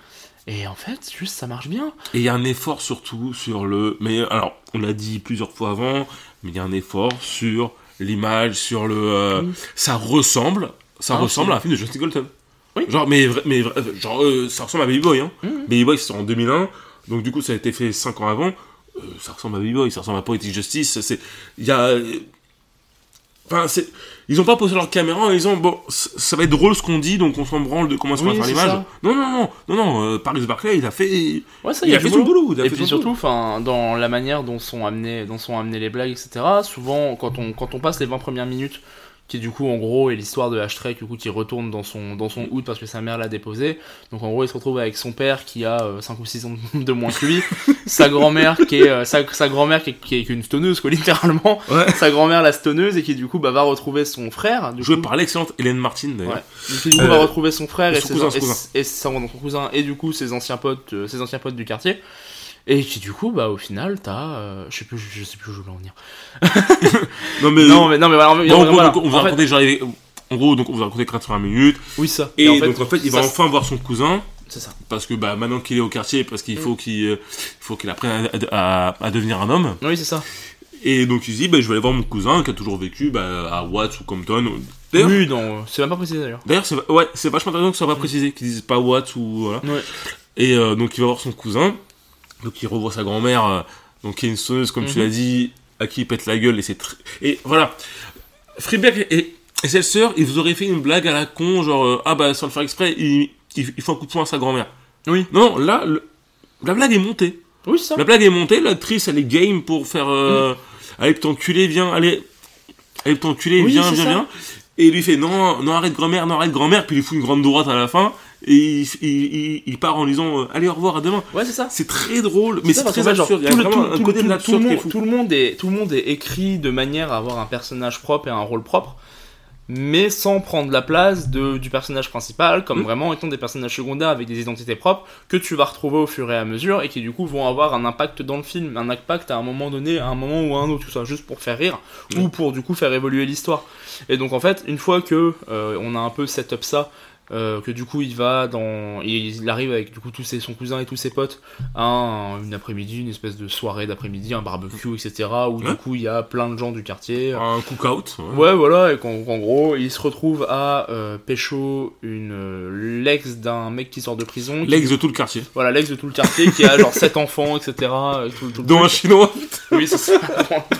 Et en fait, juste ça marche bien. Et il y a un effort surtout sur le. Mais alors, on l'a dit plusieurs fois avant, mais il y a un effort sur l'image, sur le. euh. Ça ressemble. Ça Ah, ressemble à un film de Justin Golden. Oui. Genre, mais, vra- genre, euh, ça ressemble à Baby Boy. Hein. Mhm. Baby Boy, c'est en 2001. Donc, du coup, ça a été fait 5 ans avant. Euh, ça ressemble à Baby Boy, ça ressemble à Poetic Justice. C'est. Il y a. Enfin, c'est. Ils ont pas posé leur caméra en disant bon, ça va être drôle ce qu'on dit, donc on s'en branle de comment est-ce qu'on Oui, va faire l'image. Non, non, non, non, non. euh, Paris Barclay, il a fait. Ouais, ça, Il y a fait son boulot, il a Et fait puis surtout, enfin, dans la manière dont sont amenées, dont sont amenées les blagues, etc. Souvent, quand on, quand on passe les 20 premières minutes, qui du coup, en gros, est l'histoire de Ashtrek, du coup, qui retourne dans son, dans son hood parce que sa mère l'a déposé. Donc, en gros, il se retrouve avec son père qui a 5 ou 6 ans de moins que lui, sa grand-mère qui est, euh, sa, sa grand-mère qui est, qui est une stoneuse, quoi, littéralement. Ouais. Sa grand-mère, la stoneuse, et qui du coup, bah, va retrouver son frère. Du Joué coup, par l'excellente Hélène Martin, d'ailleurs. Ouais. Donc, du coup, Euh, va retrouver son frère et, son ses, cousin, et, son cousin. et son, son cousin et du coup ses anciens potes, euh, ses anciens potes du quartier. Et qui du coup, bah au final, t'as, euh, je sais plus, je sais plus où je voulais en venir. Non, mais. non mais non mais voilà, gros, on vous a En fait- raconté, j'arrive- En gros, donc on vous a raconté 80 minutes. oui ça. Et, en fait, donc en fait, il va ça, enfin voir son cousin. c'est ça. Parce que bah, maintenant qu'il est au quartier, parce Mm. qu'il faut qu'il euh, faut qu'il apprenne à, à- à devenir un homme. Oui c'est ça. Et donc il se dit, bah, je vais aller voir mon cousin qui a toujours vécu bah, à Watts ou Compton. Oui non, c'est même pas précisé d'ailleurs. d'ailleurs c'est ouais, vachement intéressant que ça soit pas précisé, qu'ils disent pas Watts ou voilà. Ouais. Et euh, donc il va voir son cousin. Donc il revoit sa grand-mère, euh, donc qui est une sonneuse, comme tu Mhm. l'as dit, à qui il pète la gueule. Et c'est Et voilà. Friedberg et, et cette sœur, ils vous auraient fait une blague à la con, genre, euh, ah bah sans le faire exprès, il, il, il faut un coup de poing à sa grand-mère. Oui. Non, là, le- la blague est montée. Oui ça. La blague est montée, l'actrice elle est game pour faire. Euh, Allez, t'enculer, viens, allez. Allez, t'enculer, Oui, viens, viens, ça. viens. Et il lui fait non, non, arrête grand-mère, non, arrête grand-mère, puis il lui fout une grande droite à la fin, et il, il, part en disant euh, allez, au revoir, à demain. Ouais c'est ça. C'est très drôle, mais c'est très absurde. Le- monde-. Tout le monde est, tout le monde est écrit de manière à avoir un personnage propre et un rôle propre, mais sans prendre la place de, du personnage principal, comme Mm. vraiment étant des personnages secondaires avec des identités propres que tu vas retrouver au fur et à mesure et qui du coup vont avoir un impact dans le film, un impact à un moment donné, à un moment ou à un autre, tout ça juste pour faire rire Mm. ou pour du coup faire évoluer l'histoire. Et donc en fait, une fois que euh, on a un peu set up ça. Euh, que du coup il va dans il, arrive avec du coup tous ses, son cousin et tous ses potes à un- une après-midi une espèce de soirée d'après-midi un barbecue etc où du coup il y a plein de gens du quartier Un cook-out. ouais. ouais voilà et qu'en gros il se retrouve à euh, pécho une euh, l'ex d'un mec qui sort de prison L'ex de tout le quartier. voilà l'ex de tout le quartier qui a genre 7 enfants etc euh, tout- Dont un chinois. oui c'est ça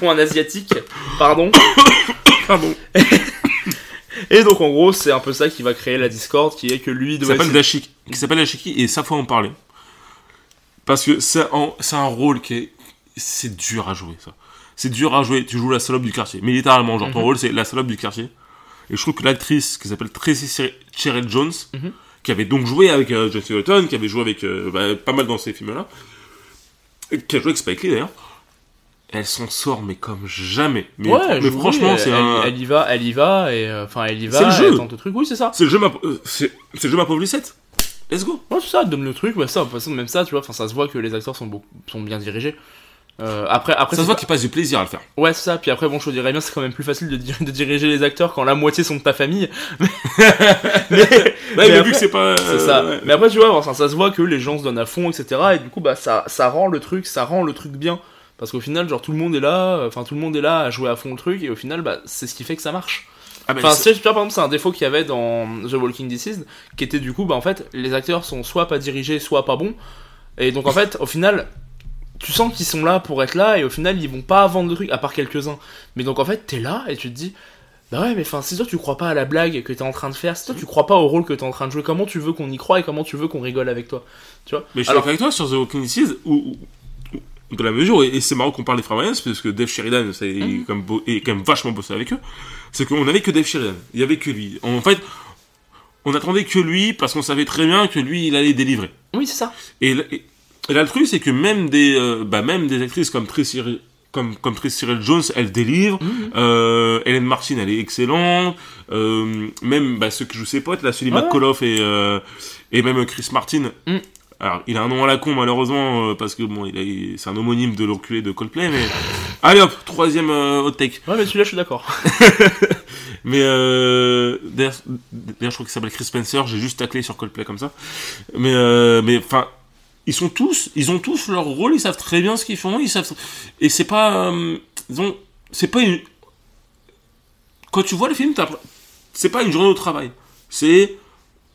dont un asiatique pardon Pardon. et donc en gros c'est un peu ça qui va créer la discorde qui est que lui Qui doit s'appelle essayer- Dashiki. Qui s'appelle Dashiki, et ça faut en parler. Parce que c'est un, c'est un rôle qui est. C'est dur à jouer, ça. C'est dur à jouer. Tu joues la salope du quartier. Mais littéralement, genre, ton Mhm. rôle, c'est la salope du quartier. Et je trouve que l'actrice qui s'appelle Tracy Cheryl Jones, Mhm. qui avait donc joué avec euh, John Singleton, qui avait joué avec euh, bah, pas mal dans ces films-là, qui a joué avec Spike Lee d'ailleurs, elle s'en sort, mais comme jamais. Mais, ouais, mais franchement, c'est elle, un. elle y va, elle y va, et euh, enfin elle y va, C'est le jeu. elle tente le truc, oui c'est ça. C'est le jeu, ma... euh, c'est le jeu, ma pauvre Lucette. Let's go. Ouais c'est ça, donne le truc, ouais ça, de toute façon même ça, tu vois, enfin ça se voit que les acteurs sont, sont bien dirigés. Euh, après, après Ça se voit pas- qu'il passe du plaisir à le faire. Ouais c'est ça, puis après bon je te dirais bien c'est quand même plus facile de, dir- de diriger les acteurs quand la moitié sont de ta famille. mais, mais, Ouais, mais, après- vu que c'est pas. C'est euh, ça. ouais. Mais après, tu vois, enfin, ça se voit que les gens se donnent à fond, etc. Et du coup, bah, ça, ça rend le truc, ça rend le truc bien. Parce qu'au final, genre, tout le monde est là, enfin, tout le monde est là à jouer à fond le truc, et au final, bah, c'est ce qui fait que ça marche. Ah, bah, Enfin, c'est- tu vois, par exemple, c'est un défaut qu'il y avait dans The Walking Dead, qui était du coup, bah, en fait, les acteurs sont soit pas dirigés, soit pas bons. Et donc, en fait, au final, tu sens qu'ils sont là pour être là, et au final, ils vont pas vendre le truc, à part quelques-uns. Mais donc, en fait, t'es là, et tu te dis, bah ouais, mais enfin, si toi tu crois pas à la blague que t'es en train de faire, si toi tu crois pas au rôle que t'es en train de jouer, comment tu veux qu'on y croit et comment tu veux qu'on rigole avec toi? Tu vois? Mais je suis Alors- d'accord avec toi sur The Walking Dead, où- dans la mesure, et, et c'est marrant qu'on parle des frères Wayans, parce que Dave Sheridan ça, est, Mhm. quand même beau- est quand même vachement bossé avec eux, c'est qu'on avait que Dave Sheridan, il y avait que lui. En fait, on attendait que lui, parce qu'on savait très bien que lui, il allait délivrer. Oui, c'est ça. Et, là- et- et là, le truc, c'est que même des, euh, bah, même des actrices comme Tracy, comme, comme Tracy Cyril Jones, elle délivre. Mhm. Euh, Hélène Martin, elle est excellente. Euh, même bah, ceux que joue ses potes, là, Sully Ouais. McCullough et, et même Chris Martin. Mm. Alors, il a un nom à la con, malheureusement, euh, parce que bon, il il- c'est un homonyme de l'enculé de Coldplay, mais. Allez hop, troisième euh, hot take. Ouais, mais celui-là, je suis d'accord. Mais euh, d'ailleurs, je crois qu'il s'appelle Chris Spencer. J'ai juste taclé sur Coldplay comme ça. Mais euh, mais enfin, ils sont tous, ils ont tous leur rôle. Ils savent très bien ce qu'ils font. Ils savent. Et c'est pas, euh, disons, c'est pas une. Quand tu vois le film, t'as- c'est pas une journée au travail. C'est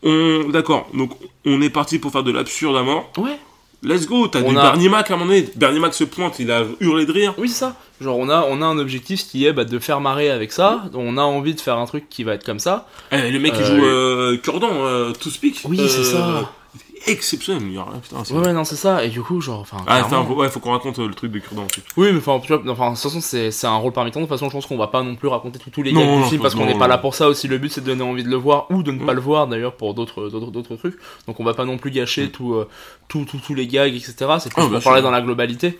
on, d'accord. Donc on est parti pour faire de l'absurde à mort. Ouais. let's go. T'as On du a- Bernie Mac à un moment donné. Bernie Mac se pointe, il a hurlé de rire. Oui, c'est ça. Genre, on a, on a un objectif qui est bah, de faire marrer avec ça. On a envie de faire un truc qui va être comme ça. Eh, le mec qui Euh, joue euh, euh, Speak. Oui, c'est ça. Exceptionnel, il y a rien, putain. Ouais, ouais, non, c'est ça. Et du coup, genre, enfin. Ah, clairement- ouais, faut qu'on raconte euh, le truc de Cure-dent aussi. Oui, mais enfin, tu vois, enfin, de toute façon, c'est un rôle parmi tant. De toute façon, je pense qu'on va pas non plus raconter tous les Non, gags non, du film parce qu'on n'est pas là pour ça aussi. Le but, c'est de donner envie de le voir ou de ne Mm. pas le voir d'ailleurs pour d'autres d'autres trucs. Donc, on va pas non plus gâcher tout, euh, tout, tout- tous les gags, etc. C'est plus Ah, pour bien parler dans la globalité.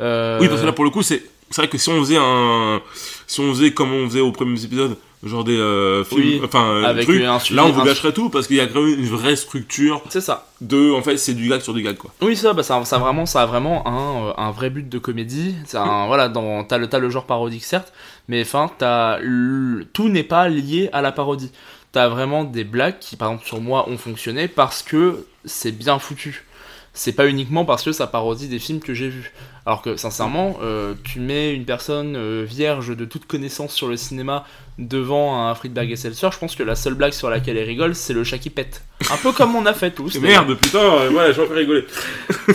Euh, Oui, parce que là, pour le coup, c'est c'est vrai que si on faisait un. Si on faisait comme on faisait aux premiers épisodes, genre des euh, films. Oui, enfin, euh, avec trucs, un suivi, là, on vous gâcherait tout parce qu'il y a quand même une vraie structure C'est ça. de. En fait, c'est du gag sur du gag, quoi. Oui, ça, bah, ça, ça, vraiment, ça a vraiment un, euh, un vrai but de comédie. C'est un, voilà, dans, t'as le, t'as le genre parodique, certes, mais enfin, t'as le- tout n'est pas lié à la parodie. T'as vraiment des blagues qui, par exemple, sur moi, ont fonctionné parce que c'est bien foutu. C'est pas uniquement parce que ça parodie des films que j'ai vus. Alors que, sincèrement, euh, tu mets une personne euh, vierge de toute connaissance sur le cinéma devant un Friedberg et Seltzer, je pense que la seule blague sur laquelle elle rigole, c'est le chat qui pète. Un peu comme on a fait tous. Merde, putain, euh, ouais, j'en fais rigoler.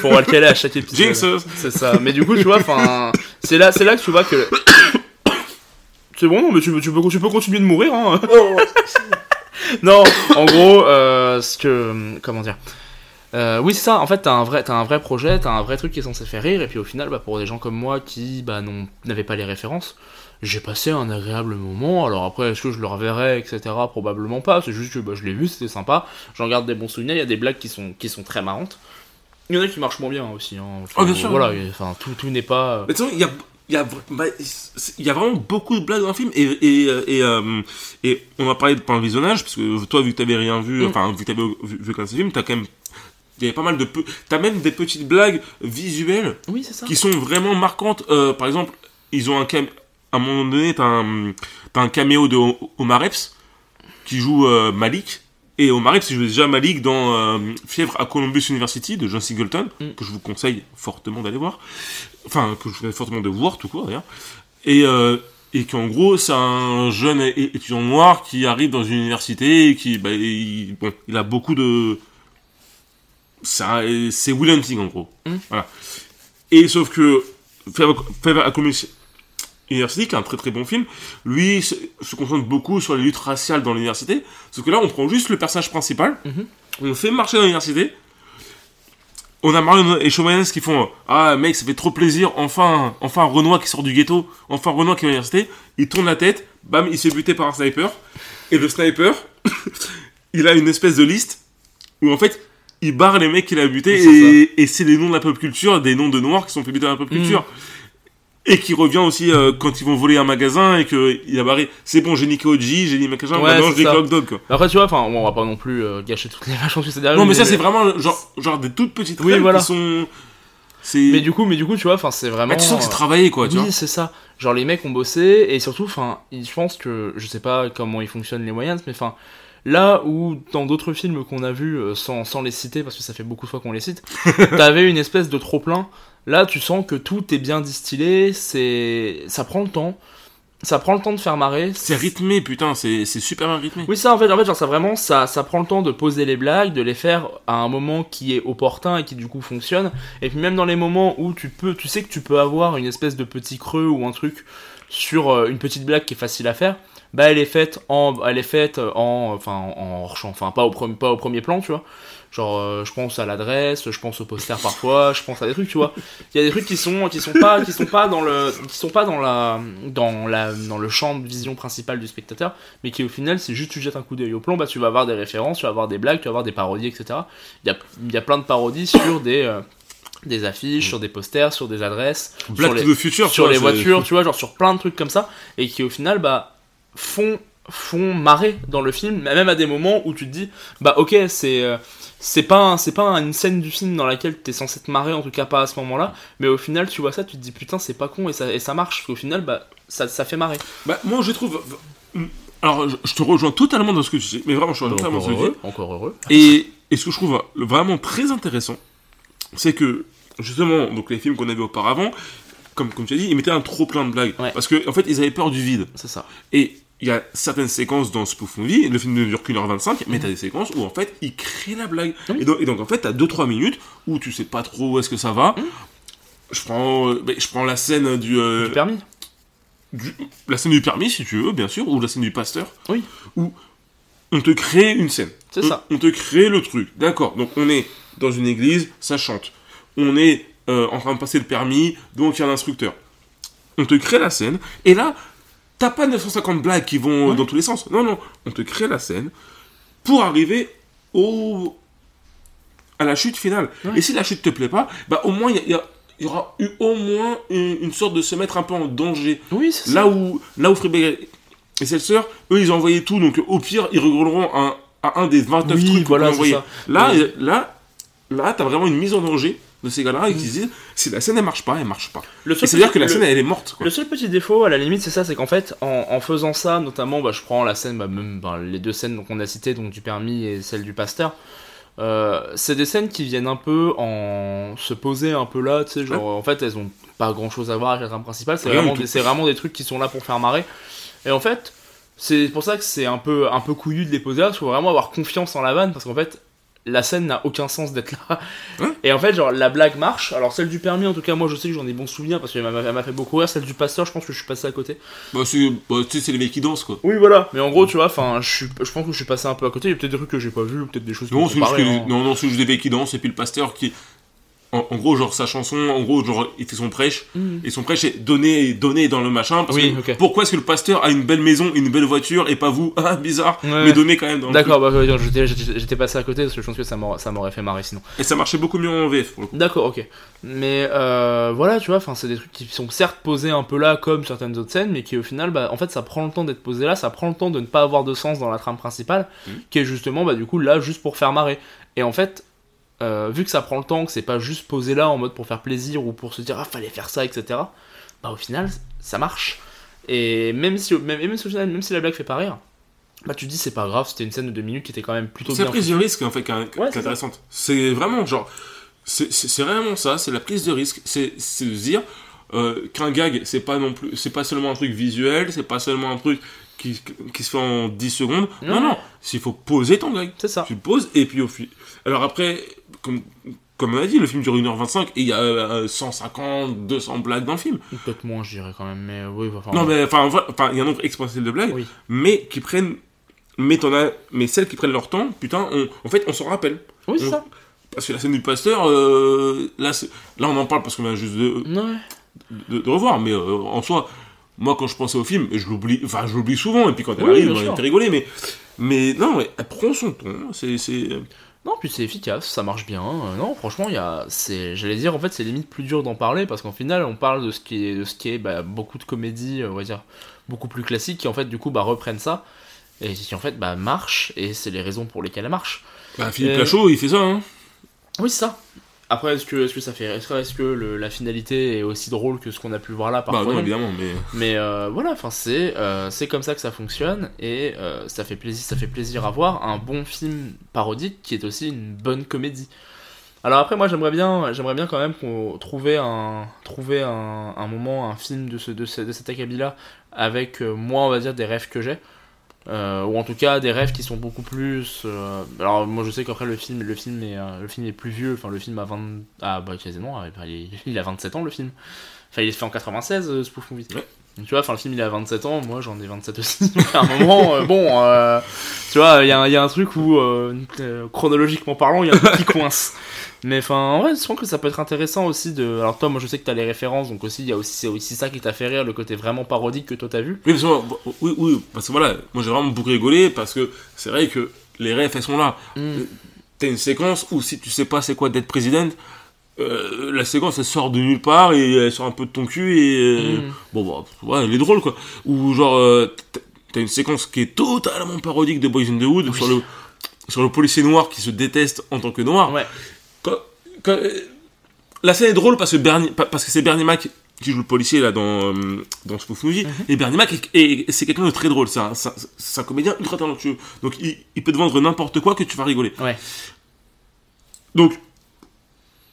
pour le caler à chaque épisode. Jinx C'est ça. Mais du coup, tu vois, enfin, c'est là, c'est là que tu vois que. C'est bon, non, mais tu, peux- tu peux, tu peux continuer de mourir. Hein. non, en gros, euh, ce que, comment dire. Euh, oui, c'est ça. En fait, t'as un vrai, t'as un vrai projet, t'as un vrai truc qui est censé faire rire, et puis au final, bah, pour des gens comme moi qui, bah, n'avaient pas les références, j'ai passé un agréable moment. Alors après, est-ce que je le reverrai, etc. Probablement pas. C'est juste que bah, je l'ai vu, c'était sympa. J'en garde des bons souvenirs. Il y a des blagues qui sont, qui sont très marrantes. Il y en a qui marchent moins bien aussi. Hein. Oh, bien sûr. Voilà, enfin, tout, tout n'est pas. euh, Mais il y a, il y, a, bah, il y a vraiment beaucoup de blagues dans le film et, et, euh, et, euh, et on va parler de point de visionnage parce que toi vu que t'avais rien vu Mm. enfin vu que t'avais vu, vu qu'un seul film t'as quand même il y avait pas mal de peu t'as même des petites blagues visuelles Oui, c'est ça. qui sont vraiment marquantes Euh, par exemple ils ont un cam à un moment donné t'as un t'as un caméo de Omar Epps qui joue euh, Malik et Omar Epps jouait déjà Malik dans euh, Fièvre à Columbus University de John Singleton Mm. que je vous conseille fortement d'aller voir enfin que je vous conseille fortement de voir tout court d'ailleurs et euh, et qu'en gros c'est un jeune étudiant noir qui arrive dans une université et qui bah, il, bon il a beaucoup de c'est Will Hunting en gros Mm. voilà et sauf que à Columbus University, qui est un très très bon film, lui se, se concentre beaucoup sur les luttes raciales dans l'université. Sauf que là, on prend juste le personnage principal, Mhm. on le fait marcher dans l'université. On a Marion et Chauvanès qui font Ah mec, ça fait trop plaisir, enfin, enfin un Renoir qui sort du ghetto, enfin un Renoir qui est à l'université. Il tourne la tête, bam, il se fait buter par un sniper. Et le sniper, il a une espèce de liste où en fait, il barre les mecs qu'il a butés et, et c'est les noms de la pop culture, des noms de noirs qui sont fait buter dans la pop culture. Et qui revient aussi euh, quand ils vont voler un magasin et qu'il a barré. C'est bon, j'ai niqué OG, j'ai niqué magasin, Ouais, maintenant je nique Dog quoi. Après, tu vois, enfin, on va pas non plus euh, gâcher toutes les vaches que c'est derrière. Non, mais ça c'est vraiment genre, genre des toutes petites Oui, règles voilà. qui sont. Mais du coup, mais du coup, tu vois, enfin, c'est vraiment. Bah, tu sens que c'est euh, travaillé quoi, tu vois. Oui, c'est ça. Genre les mecs ont bossé et surtout, enfin, je pense que je sais pas comment ils fonctionnent les moyens, mais enfin, là où dans d'autres films qu'on a vus euh, sans, sans les citer parce que ça fait beaucoup de fois qu'on les cite, t'avais une espèce de trop plein. Là, tu sens que tout est bien distillé, c'est, ça prend le temps, ça prend le temps de faire marrer. C'est rythmé, putain, c'est c'est super bien rythmé. Oui, ça en fait, en fait, genre ça vraiment, ça, ça prend le temps de poser les blagues, de les faire à un moment qui est opportun et qui du coup fonctionne. Et puis même dans les moments où tu peux, tu sais que tu peux avoir une espèce de petit creux ou un truc sur euh, une petite blague qui est facile à faire, bah elle est faite en, elle est faite en, enfin en champ, enfin pas au premier, pas au premier plan, tu vois. Genre, euh, je pense à l'adresse, je pense au poster parfois, je pense à des trucs, tu vois. Il y a des trucs qui sont, qui sont pas, qui sont pas dans le, qui sont pas dans la, dans la, dans le champ de vision principal du spectateur, mais qui au final, si juste tu jettes un coup d'œil au plan, bah tu vas avoir des références, tu vas avoir des blagues, tu vas avoir des parodies, etc. Il y a, il y a plein de parodies sur des, euh, des affiches, sur des posters, sur des adresses, Black sur les, Future, sur les c'est- voitures, tu vois, genre sur plein de trucs comme ça, et qui au final, bah, font, font marrer dans le film, même à des moments où tu te dis, bah ok, c'est. euh, c'est pas, c'est pas une scène du film dans laquelle t'es censé te marrer, en tout cas pas à ce moment-là, mais au final tu vois ça, tu te dis putain c'est pas con et ça, et ça marche, parce qu'au final bah, ça, ça fait marrer. Bah, moi je trouve. Alors, je, je te rejoins totalement dans ce que tu dis, mais vraiment, je totalement tu dis. heureux, encore heureux. Et, et ce que je trouve vraiment très intéressant, c'est que justement, donc les films qu'on avait auparavant, comme, comme tu as dit, ils mettaient un trop plein de blagues. Ouais. Parce qu'en en fait, ils avaient peur du vide. C'est ça. Et il y a certaines séquences dans Spoof Movie, le film ne dure qu'une heure 25, mais t'as des séquences où en fait il crée la blague. Oui. Et, donc, et donc, en fait t'as 2-3 minutes où tu sais pas trop où est-ce que ça va. Je prends, euh, je prends la scène du, euh, Du permis. du- la scène du permis si tu veux, bien sûr, ou la scène du pasteur. Oui. Où on te crée une scène. C'est ça. On te crée le truc. D'accord. Donc on est dans une église, ça chante. On est euh, en train de passer le permis, donc il y a un instructeur. On te crée la scène, et là, t'as pas 950 blagues qui vont euh, Ouais. dans tous les sens. Non, non. On te crée la scène pour arriver au à la chute finale. Ouais. Et si la chute te plaît pas, bah au moins il y, aura eu au moins une, une sorte de se mettre un peu en danger. Oui, c'est ça. Là où, là où Freeberg et Seltzer, eux, ils ont envoyé tout, donc au pire, ils rigoleront un, à un des 29 Oui, trucs voilà, qu'on a ça. Là, euh, là, là, t'as vraiment une mise en danger de ces gars-là et Mm. qui se disent, si la scène elle marche pas, elle marche pas. Le Et seul c'est-à-dire que la le- scène elle est morte. Quoi. Le seul petit défaut, à la limite, c'est ça, c'est qu'en fait, en, en faisant ça, notamment, bah, je prends la scène, bah, même bah, les deux scènes qu'on a citées, donc du permis et celle du pasteur. euh, c'est des scènes qui viennent un peu en se poser un peu là, tu sais, genre en fait elles ont pas grand chose à voir avec la trame principale, c'est vraiment, vraiment des trucs qui sont là pour faire marrer. Et en fait, c'est pour ça que c'est un peu, un peu couillu de les poser là, parce qu'il faut vraiment avoir confiance en la vanne, parce qu'en fait, la scène n'a aucun sens d'être là. Ouais. Et en fait, genre, la blague marche. Alors, celle du permis, en tout cas, moi je sais que j'en ai bons souvenirs parce qu'elle m'a fait beaucoup rire. Celle du pasteur, je pense que je suis passé à côté. Bah, c'est, bah, tu sais, c'est les mecs qui dansent quoi. Oui, voilà. Mais en gros, tu vois, enfin, je, pense que je suis passé un peu à côté. Il y a peut-être des trucs que j'ai pas vu, peut-être des choses Non, hein. non, non, c'est juste des mecs qui dansent et puis le pasteur qui. En, en gros, genre sa chanson, en gros, genre, il fait son prêche. Mhm. Et son prêche est donné, donné dans le machin. Parce Oui, que. Pourquoi est-ce que le pasteur a une belle maison, une belle voiture et pas vous? Ah, bizarre. Ouais. Mais donné quand même dans le D'accord, bah, j'étais- passé à côté parce que je pense que ça m'aurait fait marrer sinon. Et ça marchait beaucoup mieux en VF pour le coup. D'accord, ok. Mais euh, voilà, tu vois, c'est des trucs qui sont certes posés un peu là comme certaines autres scènes, mais qui au final, bah, en fait, ça prend le temps d'être posé là, ça prend le temps de ne pas avoir de sens dans la trame principale, Mhm. qui est justement, bah, du coup, là, juste pour faire marrer. Et en fait, euh, vu que ça prend le temps, que c'est pas juste posé là en mode pour faire plaisir ou pour se dire, ah, fallait faire ça, etc., bah, au final, ça marche. Et même si, même, même, si, au final, même si la blague fait pas rire, bah, tu te dis, c'est pas grave, c'était une scène de deux minutes qui était quand même plutôt C'est bien. la prise de risque en fait qui est, c'est intéressante. C'est vraiment genre, c'est c'est- c'est vraiment ça, c'est la prise de risque. C'est c'est de se dire euh, qu'un gag, c'est pas non plus, c'est pas seulement un truc visuel, c'est pas seulement un truc qui, qui se fait en 10 secondes. Non, Ouais. non, s'il faut poser ton gag. C'est ça. Tu le poses et puis au fil. Alors après, comme, comme on a dit, le film dure 1h25 et il y a euh, 150, 200 blagues dans le film. Peut-être moins, je dirais quand même, mais oui, enfin. Non, mais enfin, il y a un nombre exponentiel de blagues, Oui. mais qui prennent. Mais, t'en as, mais celles qui prennent leur temps, putain, on- en fait, on s'en rappelle. Oui, c'est ça. Parce que la scène du pasteur, euh, là, là, on en parle parce qu'on vient juste de, Ouais. de, de revoir, mais euh, en soi, moi, quand je pensais au film, je l'oublie, enfin, je l'oublie souvent, et puis quand elle Oui, arrive, on a été rigolé, mais, mais non, elle prend son c'est, c'est, Non, puis c'est efficace, ça marche bien. Euh, non, franchement, il y a, c'est, j'allais dire, en fait, c'est limite plus dur d'en parler parce qu'en final, on parle de ce qui est, de ce qui est bah, beaucoup de comédies, euh, on va dire, beaucoup plus classiques qui en fait, du coup, bah, reprennent ça et qui en fait, bah, marchent et c'est les raisons pour lesquelles elles marchent. bah, Philippe Euh, Lachaud, il fait ça, hein. Oui, c'est ça. Après, est-ce que, est-ce que ça fait, est-ce que, est-ce que le- la finalité est aussi drôle que ce qu'on a pu voir là Bah, parfois? non, non. évidemment, mais. Mais euh, voilà, enfin c'est euh, c'est comme ça que ça fonctionne et euh, ça fait plaisir ça fait plaisir à voir un bon film parodique qui est aussi une bonne comédie. Alors après moi j'aimerais bien j'aimerais bien quand même qu'on trouver un trouver un, un moment un film de ce de, ce- de cet acabit là avec moi on va dire des rêves que j'ai Euh, ou en tout cas des rêves qui sont beaucoup plus euh, alors moi je sais qu'après le film le film est euh, le film est plus vieux. Enfin le film a 20 ah bah quasiment il, a 27 ans le film. Enfin il est fait en 96 euh, Spoof Movie. Donc, tu vois, enfin le film il a 27 ans, moi j'en ai 27 aussi. À un moment, euh, bon, euh, tu vois, il y, a un- il y a un truc où, euh, chronologiquement parlant, il y a un truc qui coince. Mais enfin, en vrai, je pense que ça peut être intéressant aussi de. Alors, toi, moi je sais que t'as les références, donc aussi, il y a aussi, c'est aussi ça qui t'a fait rire, le côté vraiment parodique que toi t'as vu. Oui, parce que, oui, oui, parce que voilà, moi j'ai vraiment beaucoup rigolé parce que c'est vrai que les rêves elles sont là. Mm. T'as une séquence où si tu sais pas c'est quoi d'être présidente, euh, la séquence elle sort de nulle part et elle sort un peu de ton cul et euh, Mm. bon bah ouais elle est drôle quoi. Ou genre euh, t'as- une séquence qui est totalement parodique de Boys in the Wood Oui. sur le sur le policier noir qui se déteste en tant que noir. Ouais. Quand- quand- la scène est drôle parce que Bernie, pa- parce que c'est Bernie Mac qui joue le policier là dans dans Spoof Movie Mhm. et Bernie Mac est- est- c'est quelqu'un de très drôle un, c'est un comédien ultra talentueux donc il, il peut te vendre n'importe quoi que tu vas rigoler Ouais. donc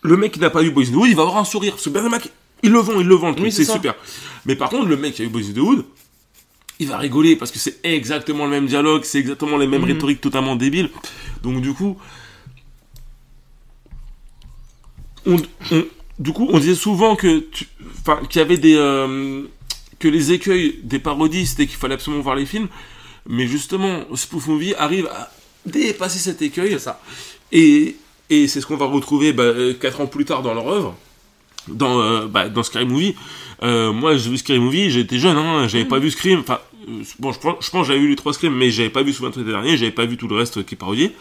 le mec qui n'a pas vu Boys in the Wood il va avoir un sourire parce que Bernie Mac il le vend il le vend le truc, Oui, c'est super mais par contre le mec qui a vu Boys in the Wood il va rigoler parce que c'est exactement le même dialogue, c'est exactement les mêmes Mhm. rhétoriques totalement débiles. Donc du coup, on, on- du coup, on disait souvent que, enfin, qu'il y avait des, euh, que les écueils des parodies, c'était qu'il fallait absolument voir les films. Mais justement, Spoof Movie arrive à dépasser cet écueil. Ça. Et, et c'est ce qu'on va retrouver bah, euh, quatre ans plus tard dans leur œuvre, dans, euh, bah, dans Scary Movie. Euh, moi, j'ai vu Scary Movie, j'étais jeune, hein, j'avais pas vu Scream. Enfin, euh, bon, je pense, je j'avais vu les trois Scream, mais j'avais pas vu souvent le dernier, j'avais pas vu tout le reste qui est parodié.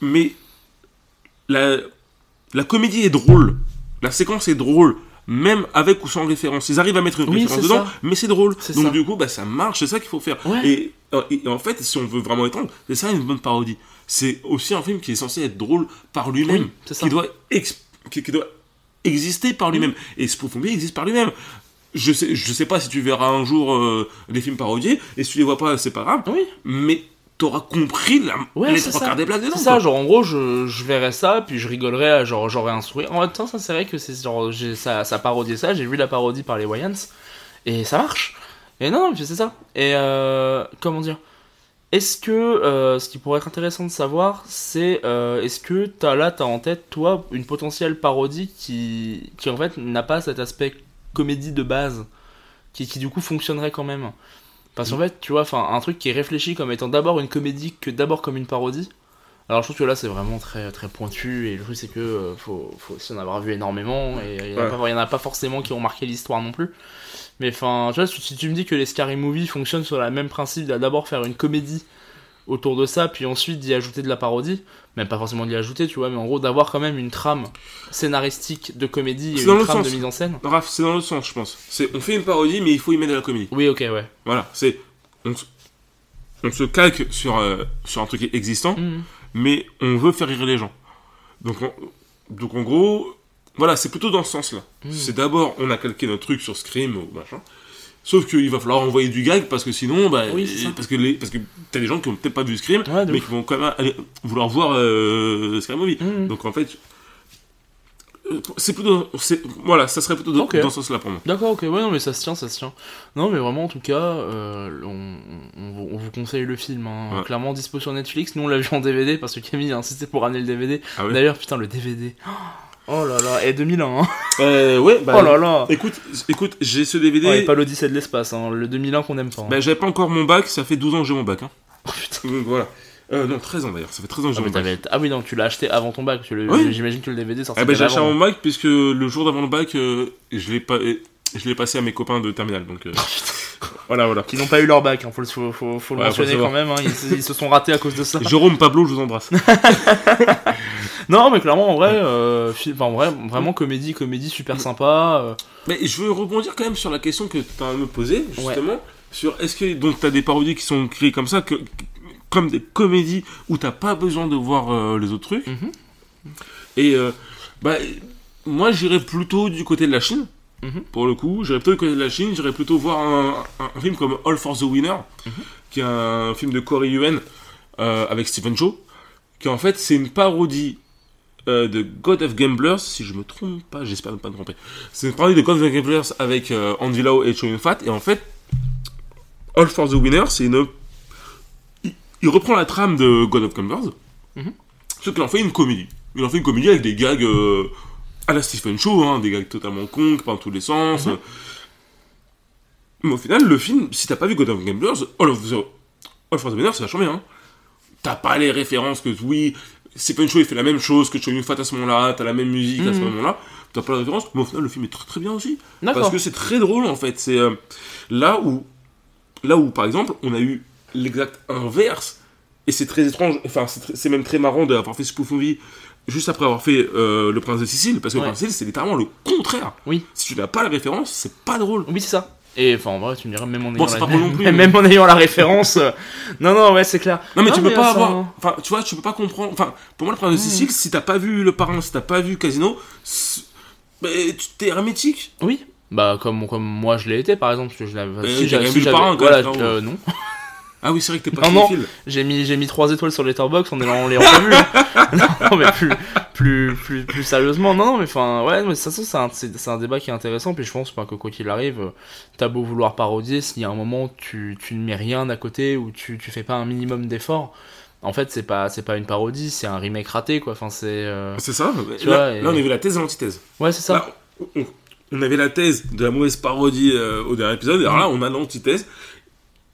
Mais la, la comédie est drôle, la séquence est drôle, même avec ou sans référence. Ils arrivent à mettre une Oui, référence dedans, ça. mais c'est drôle. Donc ça. du coup, bah, ça marche, c'est ça qu'il faut faire. Ouais. Et, euh, et en fait, si on veut vraiment étendre, c'est ça une bonne parodie. C'est aussi un film qui est censé être drôle par lui-même, Oui, qui doit qui, qui doit exister par lui-même. Et Spoof Movie existe par lui-même. Je sais, je sais pas si tu verras un jour euh, des films parodiés, et si tu les vois pas, c'est pas grave. Oui. Mais t'auras compris la, Ouais, les c'est trois ça. quarts des blagues dedans. C'est ça, genre en gros, je, je verrais ça, puis je rigolerais, genre j'aurais un sourire. En même temps, ça c'est vrai que c'est genre, ça, ça parodiait ça, j'ai vu la parodie par les Wayans, et ça marche. Et non, c'est ça. Et euh, comment dire? Est-ce que euh, ce qui pourrait être intéressant de savoir, c'est euh, est-ce que t'as là, t'as en tête, toi, une potentielle parodie qui, qui en fait n'a pas cet aspect comédie de base, qui, qui du coup fonctionnerait quand même? Parce qu'en fait, tu vois, enfin, un truc qui est réfléchi comme étant d'abord une comédie que d'abord comme une parodie. Alors je trouve que là c'est vraiment très très pointu et le truc c'est que euh, faut, faut aussi en avoir vu énormément et il y, en a Ouais. pas- il y en a pas forcément qui ont marqué l'histoire non plus. Mais enfin, tu vois, si tu me dis que les Scary Movie fonctionnent sur le même principe, d'abord faire une comédie autour de ça, puis ensuite d'y ajouter de la parodie, même pas forcément d'y ajouter, tu vois, mais en gros d'avoir quand même une trame scénaristique de comédie et une trame de mise en scène. Raph, c'est dans l'autre sens, je pense. C'est, on fait une parodie, mais il faut y mettre de la comédie. Oui, ok, ouais. Voilà, c'est, on, se- on se calque sur, euh, sur un truc existant, Mhm. mais on veut faire rire les gens. Donc, en- donc en gros, voilà, c'est plutôt dans ce sens-là. Mhm. C'est d'abord, on a calqué notre truc sur Scream ou machin. Sauf qu'il va falloir envoyer du gag parce que sinon, bah, Oui, parce que les, parce que t'as des gens qui ont peut-être pas vu Scream, Ouais, mais ouf. qui vont quand même aller vouloir voir euh, Scream Movie. Mhm. Donc en fait, euh, c'est plutôt, c'est, voilà, ça serait plutôt dans, Ok. dans ce sens-là pour moi. D'accord, ok, ouais, non, mais ça se tient, ça se tient. Non, mais vraiment, en tout cas, euh, on, on vous- on vous conseille le film, hein. Ouais. clairement dispo sur Netflix. Nous, on l'a vu en DVD parce que Camille a insisté pour ramener le DVD. Ah. D'ailleurs, putain, le DVD. Oh là là, et 2001, hein. Euh, ouais, bah, Oh là là. Écoute, écoute, j'ai ce DVD. Ouais, et pas l'Odyssée de l'espace, hein, le 2001 qu'on aime pas. hein. Bah, j'avais pas encore mon bac, ça fait 12 ans que j'ai mon bac. Hein. Oh, putain. Donc voilà. Euh, non, 13 ans d'ailleurs, ça fait 13 ans que j'ai Ah, mon bac. ah oui, donc tu l'as acheté avant ton bac. Oui. J'imagine que le DVD sortait Ah bah, j'ai acheté avant. mon bac puisque le jour d'avant le bac, euh, je l'ai pas, euh, je l'ai passé à mes copains de terminale. Donc euh, voilà, voilà. Qui n'ont pas eu leur bac, hein, faut le, faut, faut- faut le Ouais, faut mentionner quand même. hein, ils, ils se sont ratés à cause de ça. Jérôme Pablo, je vous embrasse. Non, mais clairement, en vrai, euh, enfin, en vrai vraiment comédie, comédie super sympa. euh, Mais je veux rebondir quand même sur la question que tu as me poser justement sur est-ce que donc t'as des parodies qui sont créées comme ça que comme des comédies où t'as pas besoin de voir euh, les autres trucs Mhm. et euh, bah moi j'irais plutôt du côté de la Chine Mhm. pour le coup j'irais plutôt de la Chine j'irais plutôt voir un, un- un film comme All for the Winner Mhm. qui est un film de Corey Yuen euh, avec Stephen Chow qui en fait c'est une parodie euh, de God of Gamblers, si je me trompe pas, j'espère ne pas me tromper. C'est une parodie de God of Gamblers avec euh, Andy Lau et Chow Yun-Fat, et en fait, All for the Winner, c'est une... Il, il reprend la trame de God of Gamblers, Mhm. sauf qu'il en fait une comédie. Il en fait une comédie avec des gags à la Stephen Chow, hein, des gags totalement cons, qui partent dans tous les sens. Mhm. Mais au final, le film, si t'as pas vu God of Gamblers, All, of the- All for the Winner, c'est vachement bien. hein. T'as pas les références que, oui, Stephen Chow il fait la même chose que Chow Yun-Fat à ce moment-là, t'as la même musique à ce Mhm. moment-là, t'as pas la référence, mais au final, le film est très très bien aussi. Parce que c'est très drôle en fait. C'est euh, là où, là où par exemple, on a eu l'exact inverse, et c'est très étrange, enfin c'est même très marrant d'avoir fait Spoof Movie juste après avoir fait euh, Le Prince de Sicile, parce que Ouais. Le Prince de Sicile c'est littéralement le contraire. Oui. Si tu n'as pas la référence, c'est pas drôle. Oui, c'est ça. Et enfin, en vrai, tu me dirais, même en ayant, Bon, la... pas pour non plus, même, mais- en ayant la référence. euh, Non, non, ouais, c'est clair. Non mais tu peux pas ça- avoir, enfin tu vois, tu peux pas comprendre. Enfin, pour moi le Prince de Mhm. Sicile, si t'as pas vu Le Parrain, si t'as pas vu Casino, bah, tu t'es hermétique. Oui. Bah, comme, comme moi je l'ai été, par exemple, parce que je l'avais. Euh, si j'avais- vu si le parrain, quand Voilà, euh, non. Ah oui, c'est vrai que t'es pas Non, non. J'ai mis, j'ai mis 3 étoiles sur Letterboxd en ayant les revu. hein. non, mais plus, plus, plus, plus sérieusement, non, non, mais enfin, ouais, mais de toute façon, c'est un, c'est, un débat qui est intéressant, puis je pense pas que quoi qu'il arrive, euh, t'as beau vouloir parodier, s'il y a un moment tu, tu ne mets rien à côté, ou tu, tu fais pas un minimum d'effort, en fait, c'est pas, c'est pas une parodie, c'est un remake raté, quoi, enfin, c'est. euh, C'est ça. Tu là, vois, et- là, on avait la thèse et l'antithèse. Ouais, c'est ça. Là, on, on avait la thèse de la mauvaise parodie euh, au dernier épisode, et alors là, on a l'antithèse.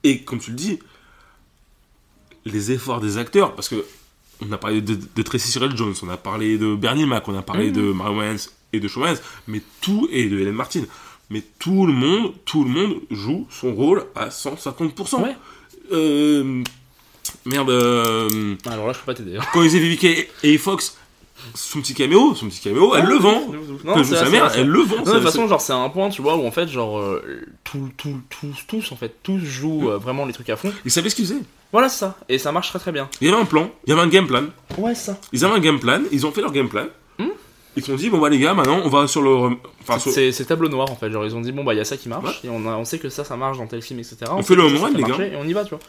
Et comme tu le dis, les efforts des acteurs, parce que on a parlé de, de Tracy Cyril Jones, on a parlé de Bernie Mac, on a parlé Mhm. de Mario et de Shawn Mendes, mais tout, et de Hélène Martin, mais tout le monde, tout le monde joue son rôle à 150%. Ouais. Euh, merde, euh, Alors là, je peux pas t'aider. quand ils étaient et Fox, son petit caméo, son petit caméo, elle le vend. Non, sa mère, elle le vend. De toute façon, genre, c'est un point, tu vois, où en fait, genre, euh, tout, tout, tous, tous, en fait, tous jouent euh, vraiment les trucs à fond. Ils savaient ce qu'ils faisaient. Voilà, ça. Et ça marche très très bien. Il y avait un plan, il y avait un game plan. Ouais, ça. Ils avaient un game plan, ils ont fait leur game plan. Hmm. Ils se sont dit, bon bah les gars, maintenant on va sur le. C'est tableau noir en fait. Genre, ils ont dit, bon, bah, il y a ça qui marche, et on, sait que ça, ça marche dans tel film, etc. On fait le home run, les gars. Et on y va, tu vois.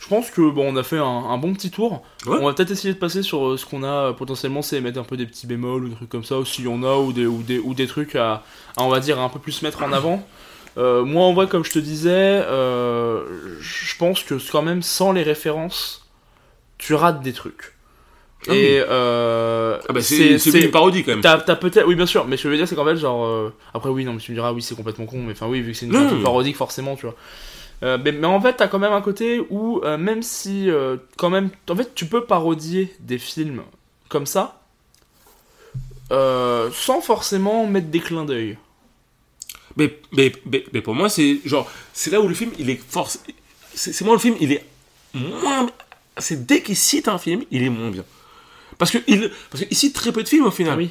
Je pense que, bon, on a fait un, un bon petit tour. Ouais. On va peut-être essayer de passer sur euh, ce qu'on a euh, potentiellement, c'est mettre un peu des petits bémols ou des trucs comme ça, s'il y en a, ou des, ou des, ou des trucs à, à, on va dire, un peu plus mettre en avant. Euh, moi, en vrai, comme je te disais, je pense que quand même, sans les références, tu rates des trucs. Ah Et euh, Ah bah c'est une parodie quand même. T'as, peut-être, oui bien sûr, mais ce que je veux dire c'est qu'en fait genre, euh, après oui non mais tu me diras oui c'est complètement con, mais enfin oui vu que c'est une truc parodique forcément tu vois. Euh, mais, mais en fait t'as quand même un côté où euh, même si euh, quand même, en fait tu peux parodier des films comme ça, sans forcément mettre des clins d'œil. Mais, mais, mais, mais pour moi, c'est genre, c'est là où le film, il est force. C'est moi le film, il est moins. C'est dès qu'il cite un film, il est moins bien. Parce que il, parce qu'il cite très peu de films au final. Oui.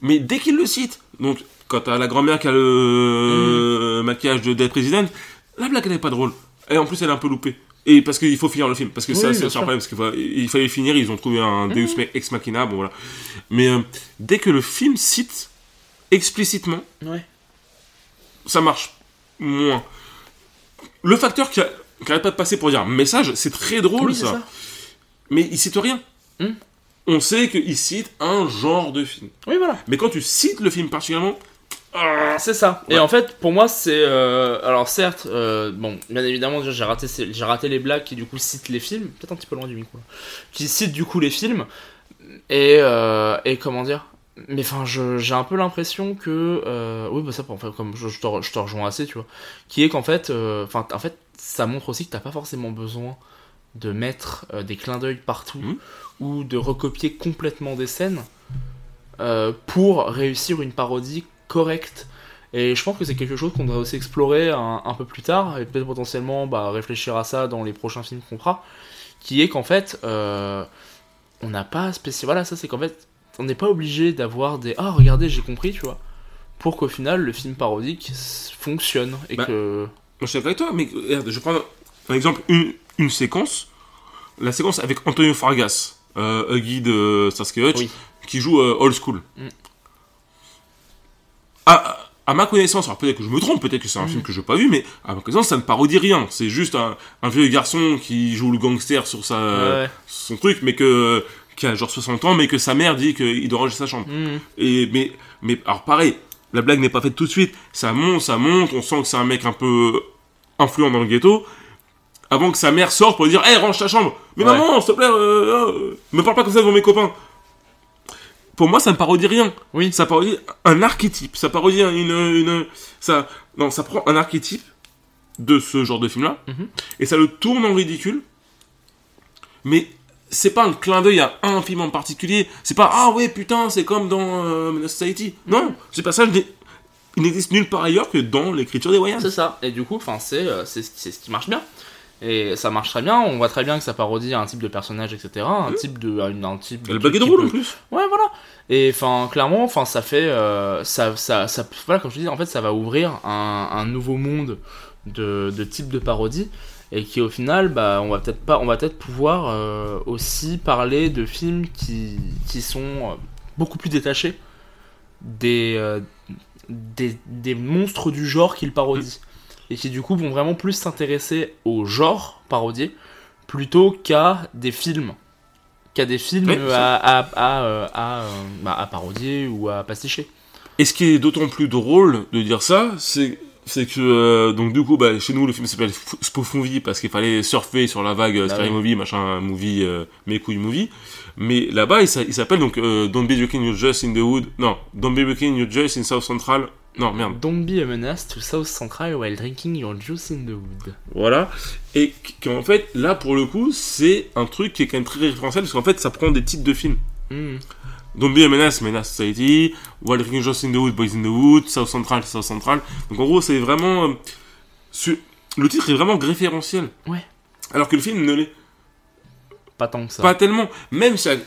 Mais dès qu'il le cite, donc quand t'as la grand-mère qui a le Mm. maquillage de Dead President, la blague elle est pas drôle. Et en plus elle est un peu loupée. Et parce qu'il faut finir le film, parce que Oui, ça bien c'est un problème, parce qu'il fa- il fallait finir, ils ont trouvé un Mm. Deus ex machina, bon voilà. Mais euh, dès que le film cite explicitement, Ouais. ça marche moins. Le facteur qui, a- qui arrête pas de passer pour dire message, c'est très drôle Oui ça. ça. Mais il cite rien. Hmm. On sait qu'il cite un genre de film. Oui voilà. Mais quand tu cites le film particulièrement, C'est ça. Et en fait, pour moi, c'est. euh, alors, certes, euh, bon, bien évidemment, j'ai raté, j'ai raté les blagues qui, du coup, citent les films. Peut-être un petit peu loin du micro. là. Qui citent, du coup, les films. Et, euh, et comment dire? Mais enfin, j'ai un peu l'impression que. oui, bah, ça, enfin, comme je, je te, je te rejoins assez, tu vois. Qui est qu'en fait. Enfin, en fait, ça montre aussi que t'as pas forcément besoin de mettre des clins d'œil partout. Mhm. Ou de recopier complètement des scènes. pour réussir une parodie correcte. Et je pense que c'est quelque chose qu'on devrait aussi explorer un, un peu plus tard, et peut-être potentiellement bah, réfléchir à ça dans les prochains films qu'on fera, qui est qu'en fait, euh, on n'a pas spécial... Voilà, ça c'est qu'en fait, on n'est pas obligé d'avoir des... Ah, regardez, j'ai compris, tu vois. Pour qu'au final, le film parodique fonctionne, et Bah, que... je suis d'accord avec toi, mais je prends par exemple une, une séquence, la séquence avec Antonio Fargas, euh, Huggy de Starsky Hutch, Oui. qui joue euh, Old School. Mm. À, à ma connaissance, alors peut-être que je me trompe, peut-être que c'est un Mm. film que je n'ai pas vu, mais à ma connaissance, ça ne parodie rien. C'est juste un, un vieux garçon qui joue le gangster sur sa, Ouais. son truc, mais que qui a genre 60 ans, mais que sa mère dit qu'il doit ranger sa chambre. Mhm. Et mais mais alors pareil, la blague n'est pas faite tout de suite. Ça monte, ça monte. On sent que c'est un mec un peu influent dans le ghetto. Avant que sa mère sorte pour lui dire, hé, range ta chambre. Mais Ouais. maman, s'il te plaît, euh, euh, me parle pas comme ça devant mes copains. Pour moi, ça ne parodie rien. Oui. Ça parodie un archétype. Ça parodie une une ça non, ça prend un archétype de ce genre de film-là Mhm. et ça le tourne en ridicule. Mais c'est pas un clin d'œil à un film en particulier. C'est pas ah ouais putain c'est comme dans euh, Society. Non, ce passage il n'existe nulle part ailleurs que dans l'écriture des Wayans. C'est ça. Et du coup, enfin, c'est euh, c'est ce qui marche bien. Et ça marche très bien. On voit très bien que ça parodie un type de personnage, etc. Un type de, un, un type. Le bug est drôle en plus. Ouais, voilà. Et enfin, clairement, enfin, ça fait, euh, ça, ça, ça, voilà, comme je dis, en fait, ça va ouvrir un, un nouveau monde de, de type de parodie, et qui au final, bah, on va peut-être pas, on va peut-être pouvoir euh, aussi parler de films qui, qui sont euh, beaucoup plus détachés des, euh, des, des monstres du genre qu'ils parodient, et qui du coup vont vraiment plus s'intéresser au genre parodié plutôt qu'à des films qu'à des films à, à, à, euh, à, euh, bah, à parodier ou à pasticher. Et ce qui est d'autant plus drôle de dire ça, c'est c'est que euh, donc du coup bah, chez nous le film s'appelle Movie parce qu'il fallait surfer sur la vague euh, Bah Scary oui. Movie machin movie euh, mes couilles movie mais là-bas il s'a- il s'appelle donc Don't be drinking your juice in the wood non Don't be drinking your juice in South Central non merde Don't be a menace to South Central while drinking your juice in the wood. voilà et qu'en fait là pour le coup c'est un truc qui est quand même très référentiel parce qu'en fait ça prend des titres de films Hmm. Don't be a menace, menace society. While drinking just in the wood, boys in the wood. South Central, South Central. Donc en gros, c'est vraiment. euh, Le titre est vraiment référentiel. Ouais. Alors que le film ne l'est Pas tant que ça. pas tellement. Même s'il y a-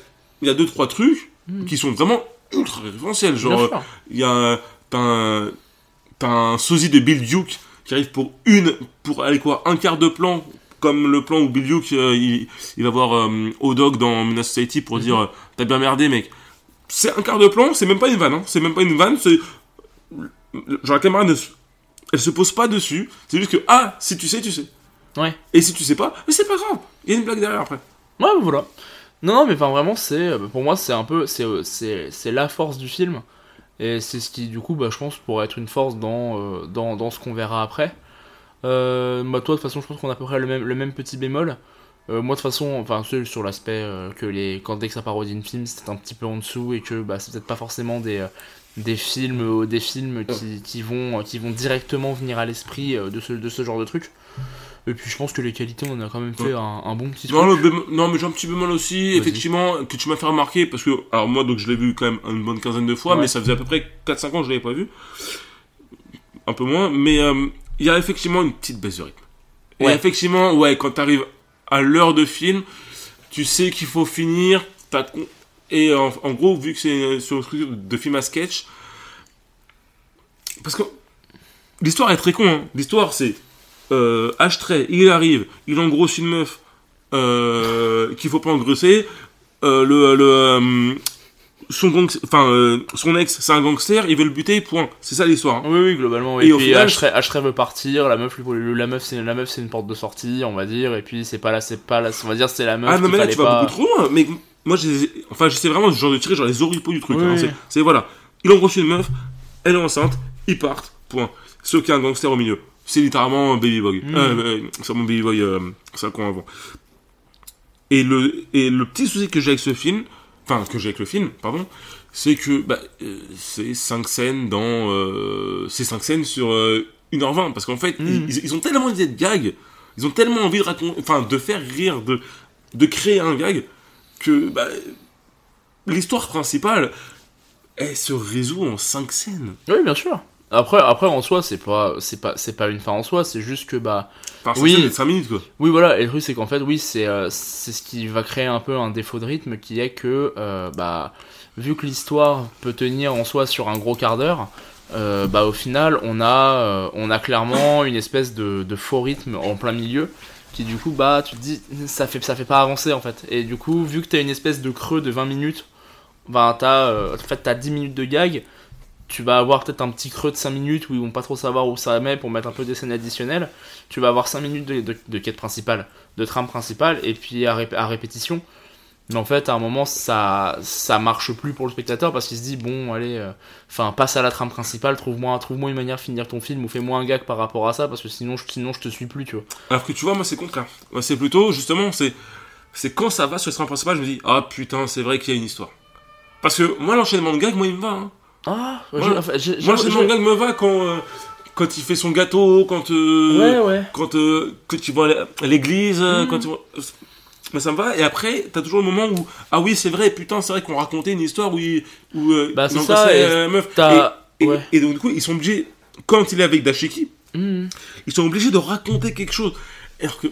il y a deux trois trucs Hmm. qui sont vraiment ultra référentiels. Genre, sûr. il y a. T'as un, un sosie de Bill Duke qui arrive pour une. Pour aller quoi Un quart de plan. Comme le plan où Bill Duke euh, il, il va voir euh, O'Dog dans Menace Society pour dire euh, T'as bien merdé, mec. C'est un quart de plan, c'est même pas une vanne. Hein. C'est même pas une vanne. C'est. Genre la caméra ne. Elle se pose pas dessus. C'est juste que, ah, si tu sais, tu sais. Ouais. Et si tu sais pas, mais c'est pas grave. Il y a une blague derrière après. Ouais, voilà. Non, non, mais enfin vraiment, c'est euh, pour moi, c'est un peu, c'est la force du film, et c'est ce qui, du coup, bah, je pense, pourrait être une force dans, euh, dans, dans ce qu'on verra après. Euh, moi, toi, de toute façon, je pense qu'on a à peu près le même, le même petit bémol. Euh, moi, de toute façon, enfin, c'est sur l'aspect euh, que les, quand dès que ça parodie une film, c'est un petit peu en dessous et que, bah, c'est peut-être pas forcément des, des films, des films qui, qui vont, qui vont directement venir à l'esprit de ce, de ce genre de truc. Et puis, je pense que les qualités, on a quand même fait un, un bon petit. Non, le bémol- non, mais j'ai un petit bémol aussi, Vas-y. effectivement, que tu m'as fait remarquer, parce que, alors moi, donc je l'ai vu quand même une bonne quinzaine de fois, Ouais. mais ça faisait à peu près 4-5 ans que je l'avais pas vu. Un peu moins, mais euh, il y a effectivement une petite baisse de rythme. Et Ouais. effectivement, ouais, quand t'arrives à l'heure de film, tu sais qu'il faut finir, t'as et en, en gros, vu que c'est sur un truc de film à sketch, parce que l'histoire est très con, hein. l'histoire c'est euh, H-trait, il arrive, il engrosse une meuf euh, qu'il faut pas engrosser. Euh, le, le, euh, son, gang, euh, son ex, c'est un gangster, il veut le buter, point. C'est ça l'histoire. hein. Oui, oui, globalement. Et Et, au puis Ashray veut partir, la meuf, la meuf, c'est la meuf, c'est une porte de sortie, on va dire. Et puis c'est pas là, c'est pas là, on va dire, c'est la meuf. Ah non, mais là tu vas pas... beaucoup trop loin. Mais moi, j'ai- enfin, j'essaie vraiment genre de tirer genre les oripeaux du truc. Oui, hein. oui. C'est- C'est voilà, il engrosse une meuf, elle est enceinte, ils partent, point. Sauf qu'il y a un gangster au milieu. C'est littéralement un baby boy. Mm. Euh, euh, c'est mon baby boy euh, 5 ans avant. Et le, et le petit souci que j'ai avec ce film, enfin que j'ai avec le film, pardon, c'est que bah, euh, c'est 5 scènes dans. Euh, c'est 5 scènes sur euh, 1h20. Parce qu'en fait, Mm. ils, ils ont tellement d'idées de gags, ils ont tellement envie de raconter, enfin de faire rire, de, de créer un gag, que bah, l'histoire principale, elle se résout en 5 scènes. Oui, bien sûr. Après, après en soi, c'est pas, c'est pas, c'est pas une fin en soi. C'est juste que bah, Enfin, Oui. oui. 5 minutes quoi. oui, voilà. Et le truc, c'est qu'en fait, oui, c'est, euh, c'est ce qui va créer un peu un défaut de rythme, qui est que euh, bah, vu que l'histoire peut tenir en soi sur un gros quart d'heure. euh, bah au final on a on a clairement une espèce de, de faux rythme en plein milieu qui du coup bah tu te dis ça fait ça fait pas avancer en fait et du coup vu que t'as une espèce de creux de 20 minutes bah t'as euh, en fait t'as 10 minutes de gag tu vas avoir peut-être un petit creux de 5 minutes où ils vont pas trop savoir où ça met pour mettre un peu des scènes additionnelles tu vas avoir 5 minutes de, quête principale de trame principale et puis à, rép- à répétition mais en fait à un moment ça ça marche plus pour le spectateur parce qu'il se dit bon allez euh, enfin passe à la trame principale trouve-moi trouve-moi une manière de finir ton film ou fais-moi un gag par rapport à ça parce que sinon je, sinon je te suis plus tu vois Alors que tu vois, moi c'est contraire. Moi c'est plutôt, justement, c'est c'est quand ça va sur le train principal, je me dis, ah putain, c'est vrai qu'il y a une histoire. Parce que moi, l'enchaînement de gags, moi il me va. Hein. Ah Moi, j'ai- enfin, j'ai- Moi, me va quand, euh, quand il fait son gâteau, quand, euh, ouais ouais quand, euh, quand tu vas à l'église, Mhm. quand tu vois- Mais ça me va. Et après, t'as toujours le moment où, ah oui, c'est vrai, putain, c'est vrai qu'on racontait une histoire où, il- où Bah, c'est ça, et meuf. Et, et- ouais. et donc, du coup, ils sont obligés, quand il est avec Dashiki, Mhm. ils sont obligés de raconter quelque chose. Alors que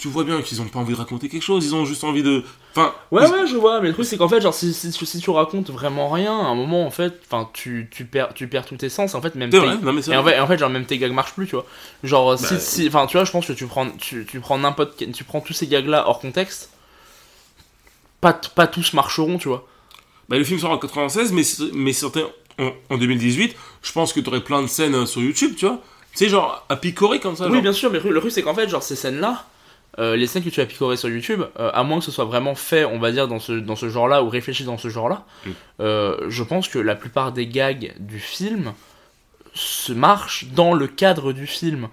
tu vois bien qu'ils ont pas envie de raconter quelque chose, ils ont juste envie de. Enfin. Ouais, ils- ouais, je vois, mais le truc c'est qu'en fait, genre, si, si, tu- si tu racontes vraiment rien, à un moment, en fait, enfin, tu, tu, perds, tu perds tout tes sens, en fait, même tes- vrai, non mais Et en fait, en fait, genre, même tes gags marchent plus, tu vois. Genre, si, Bah, si, enfin, tu vois, je pense que tu prends, tu, tu prends n'importe tu prends tous ces gags-là hors contexte, pas, pas tous marcheront, tu vois. Bah, le film sort en 96, mais, mais sortait en, en 2018. Je pense que t'aurais plein de scènes euh, sur YouTube, tu vois. Tu sais, genre à picorer comme ça. Oui, genre. bien sûr, mais le truc, le truc, c'est qu'en fait, genre, ces scènes-là, euh, les scènes que tu as picorées sur YouTube, euh, à moins que ce soit vraiment fait, on va dire, dans ce, dans ce genre-là, ou réfléchi dans ce genre-là, Mm. euh, je pense que la plupart des gags du film se marchent dans le cadre du film.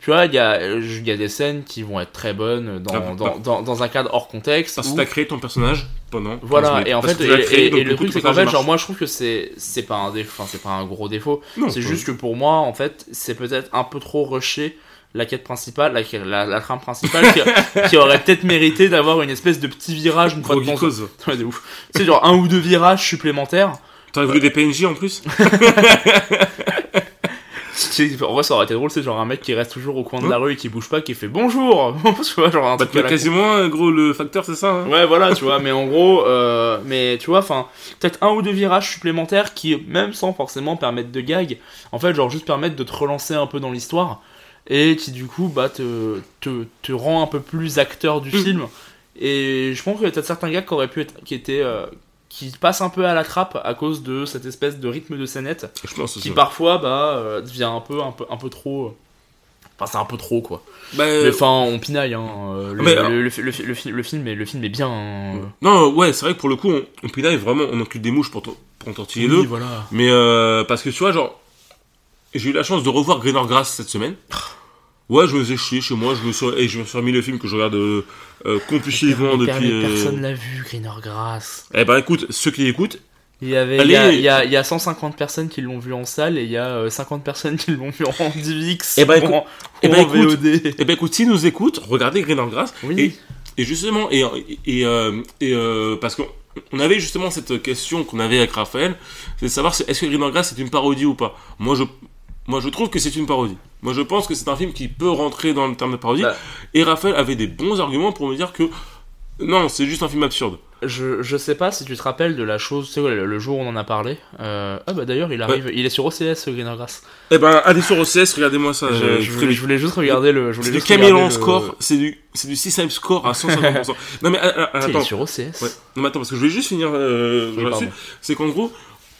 Tu vois, il y a, y a des scènes qui vont être très bonnes dans, Ah, dans, bah. dans, dans un cadre hors contexte. Parce que où- t'as créé ton personnage pendant. 15 voilà, et en fait, que et, créé, et- donc et du le truc c'est qu'en fait, genre moi je trouve que c'est c'est pas un défaut, c'est pas un gros défaut, c'est juste que pour moi en fait c'est peut-être un peu trop rushé la quête principale, la, la, la trame principale qui, qui aurait peut-être mérité d'avoir une espèce de petit virage une fois de. Ouais, de ouf. Sais genre un ou deux virages supplémentaires. T'aurais voulu des PNJ en plus En vrai ça aurait été drôle, c'est genre un mec qui reste toujours au coin de la rue et qui bouge pas, qui fait bonjour. tu vois genre un Bah, truc quasiment, gros, le facteur, c'est ça. hein Ouais, voilà, tu vois, mais en gros, euh, mais tu vois, enfin, peut-être un ou deux virages supplémentaires qui, même sans forcément permettre de gag, en fait, genre juste permettre de te relancer un peu dans l'histoire et qui, du coup, bah, te, te, te rend un peu plus acteur du Mm. film. Et je pense qu'il y a peut-être certains gags qui auraient pu être, qui étaient, euh, qui passent un peu à la trappe à cause de cette espèce de rythme de scénette Je pense qui parfois, bah, euh, devient un peu, un peu, un peu trop. euh, Enfin, c'est un peu trop, quoi. Bah, Mais enfin, on pinaille, hein. Le, mais le, le, le, le, fi- le film, est, le film est bien. hein. Non, ouais, c'est vrai que pour le coup, on, on pinaille vraiment, on encule des mouches pour, pour en tortiller Oui, deux. voilà. Mais euh, parce que tu vois, genre, j'ai eu la chance de revoir Greener Grass cette semaine. Ouais, je me faisais chier chez moi, je me suis, et je me suis remis le film que je regarde euh, euh, compulsivement depuis. euh, Personne l'a vu, Greener Grass. Eh ben écoute, ceux qui écoutent, Il y, avait, il, y a, il, y a, il y a 150 personnes qui l'ont vu en salle et il y a euh, 50 personnes qui l'ont vu en DivX Eh ben, ou écoute- en, eh ou ben, en écoute. VOD. eh ben écoute, s'ils nous écoutent, regardez Greener Grass. Oui. Et, et justement, et, et, euh, et, euh, parce qu'on on avait justement cette question qu'on avait avec Raphaël, c'est de savoir si- est-ce que Greener Grass c'est une parodie ou pas. Moi je, moi je trouve que c'est une parodie. Moi je pense que c'est un film qui peut rentrer dans le terme de parodie. Bah. Et Raphaël avait des bons arguments pour me dire que non, c'est juste un film absurde. Je, je sais pas si tu te rappelles de la chose, tu sais, le, le jour où on en a parlé. Euh, ah bah d'ailleurs, il arrive, il est sur OCS, ce Greener Grass. Eh ben, allez sur OCS, regardez-moi ça. je, euh, je voulais, vite. je voulais juste regarder le. C'est du le- score, c'est du, c'est du score à 150%. non mais euh, euh, sais, il est attends, sur OCS. ouais. non mais attends parce que je voulais juste finir euh, Oui. C'est qu'en gros,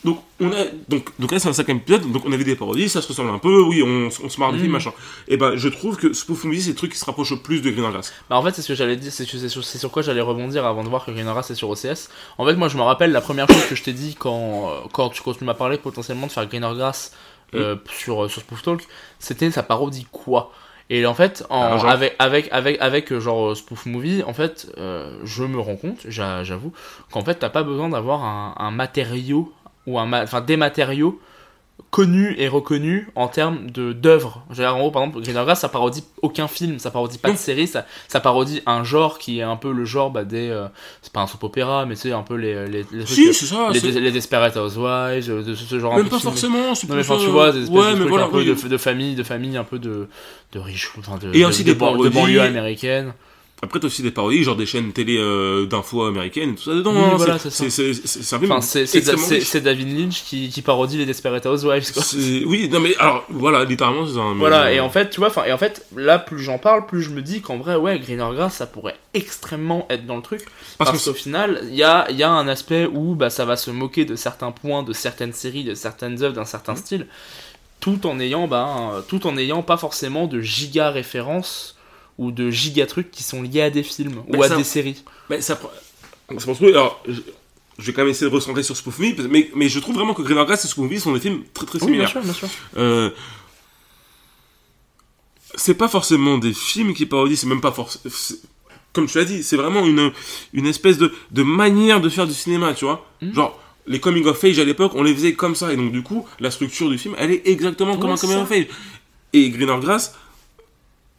donc on a, donc donc là c'est un cinquième épisode, donc on avait des parodies, ça se ressemble un peu, oui, on, on se marre des films, machin. Et ben je trouve que Spoof Movie c'est le truc qui se rapproche le plus de Green Grass. Bah en fait c'est ce que j'allais dire, c'est sur, c'est sur quoi j'allais rebondir avant de voir que Green Grass est sur OCS. En fait moi je me rappelle la première chose que je t'ai dit quand, euh, quand, tu, quand tu m'as parlé potentiellement de faire Green Grass euh, sur, sur Spoof Talk, c'était sa parodie quoi et en fait, en, Ah, genre. avec, avec, avec, avec euh, genre euh, Spoof Movie, en fait, euh, je me rends compte, j'a- j'avoue, qu'en fait, t'as pas besoin d'avoir un, un matériau, ou un enfin des matériaux connus et reconnus en termes de d'œuvres. En gros, par exemple, Green Grass, ça parodie aucun film, ça parodie pas de série, ça, ça parodie un genre qui est un peu le genre bah, des. euh, c'est pas un soap opéra, mais c'est un peu les. les, les Si, ça. les, les Desperate Housewives, euh, de ce, ce genre Même pas de film. forcément. c'est plus, enfin tu vois des espèces ouais, de trucs voilà, un peu oui. de, de famille de famille un peu de de riches enfin de Et de- aussi de, des de Après t'as aussi des parodies, genre des chaînes télé euh, d'infos américaines tout ça dedans. Oui, hein, voilà, c'est film enfin c'est David Lynch qui, qui parodie les Desperate Housewives quoi. Oui, non mais alors voilà, littéralement c'est un. mais- Voilà, et en fait, tu vois, et en fait, là, plus j'en parle, plus je me dis qu'en vrai, ouais, Greener Grass, ça pourrait extrêmement être dans le truc. parce qu'au final, il y a, il y a un aspect où bah, ça va se moquer de certains points, de certaines séries, de certaines œuvres, d'un certain style, tout en ayant, bah, tout en ayant pas forcément de giga références ou de giga trucs qui sont liés à des films ou à ça- des séries. Mais ça ça alors je, je vais quand même essayer de recentrer sur Spoof Movie, mais, mais je trouve vraiment que Green Grass et Spoof Movie sont des films très très Oui, bien similaires. sûr, bien sûr. Euh, c'est pas forcément des films qui parodient, c'est même pas forcément. Comme tu l'as dit, c'est vraiment une, une espèce de, de manière de faire du cinéma, tu vois. Mhm. Genre, les coming of age à l'époque, on les faisait comme ça, et donc du coup, la structure du film, elle est exactement comme un coming ça. of age. Et Greener Grass,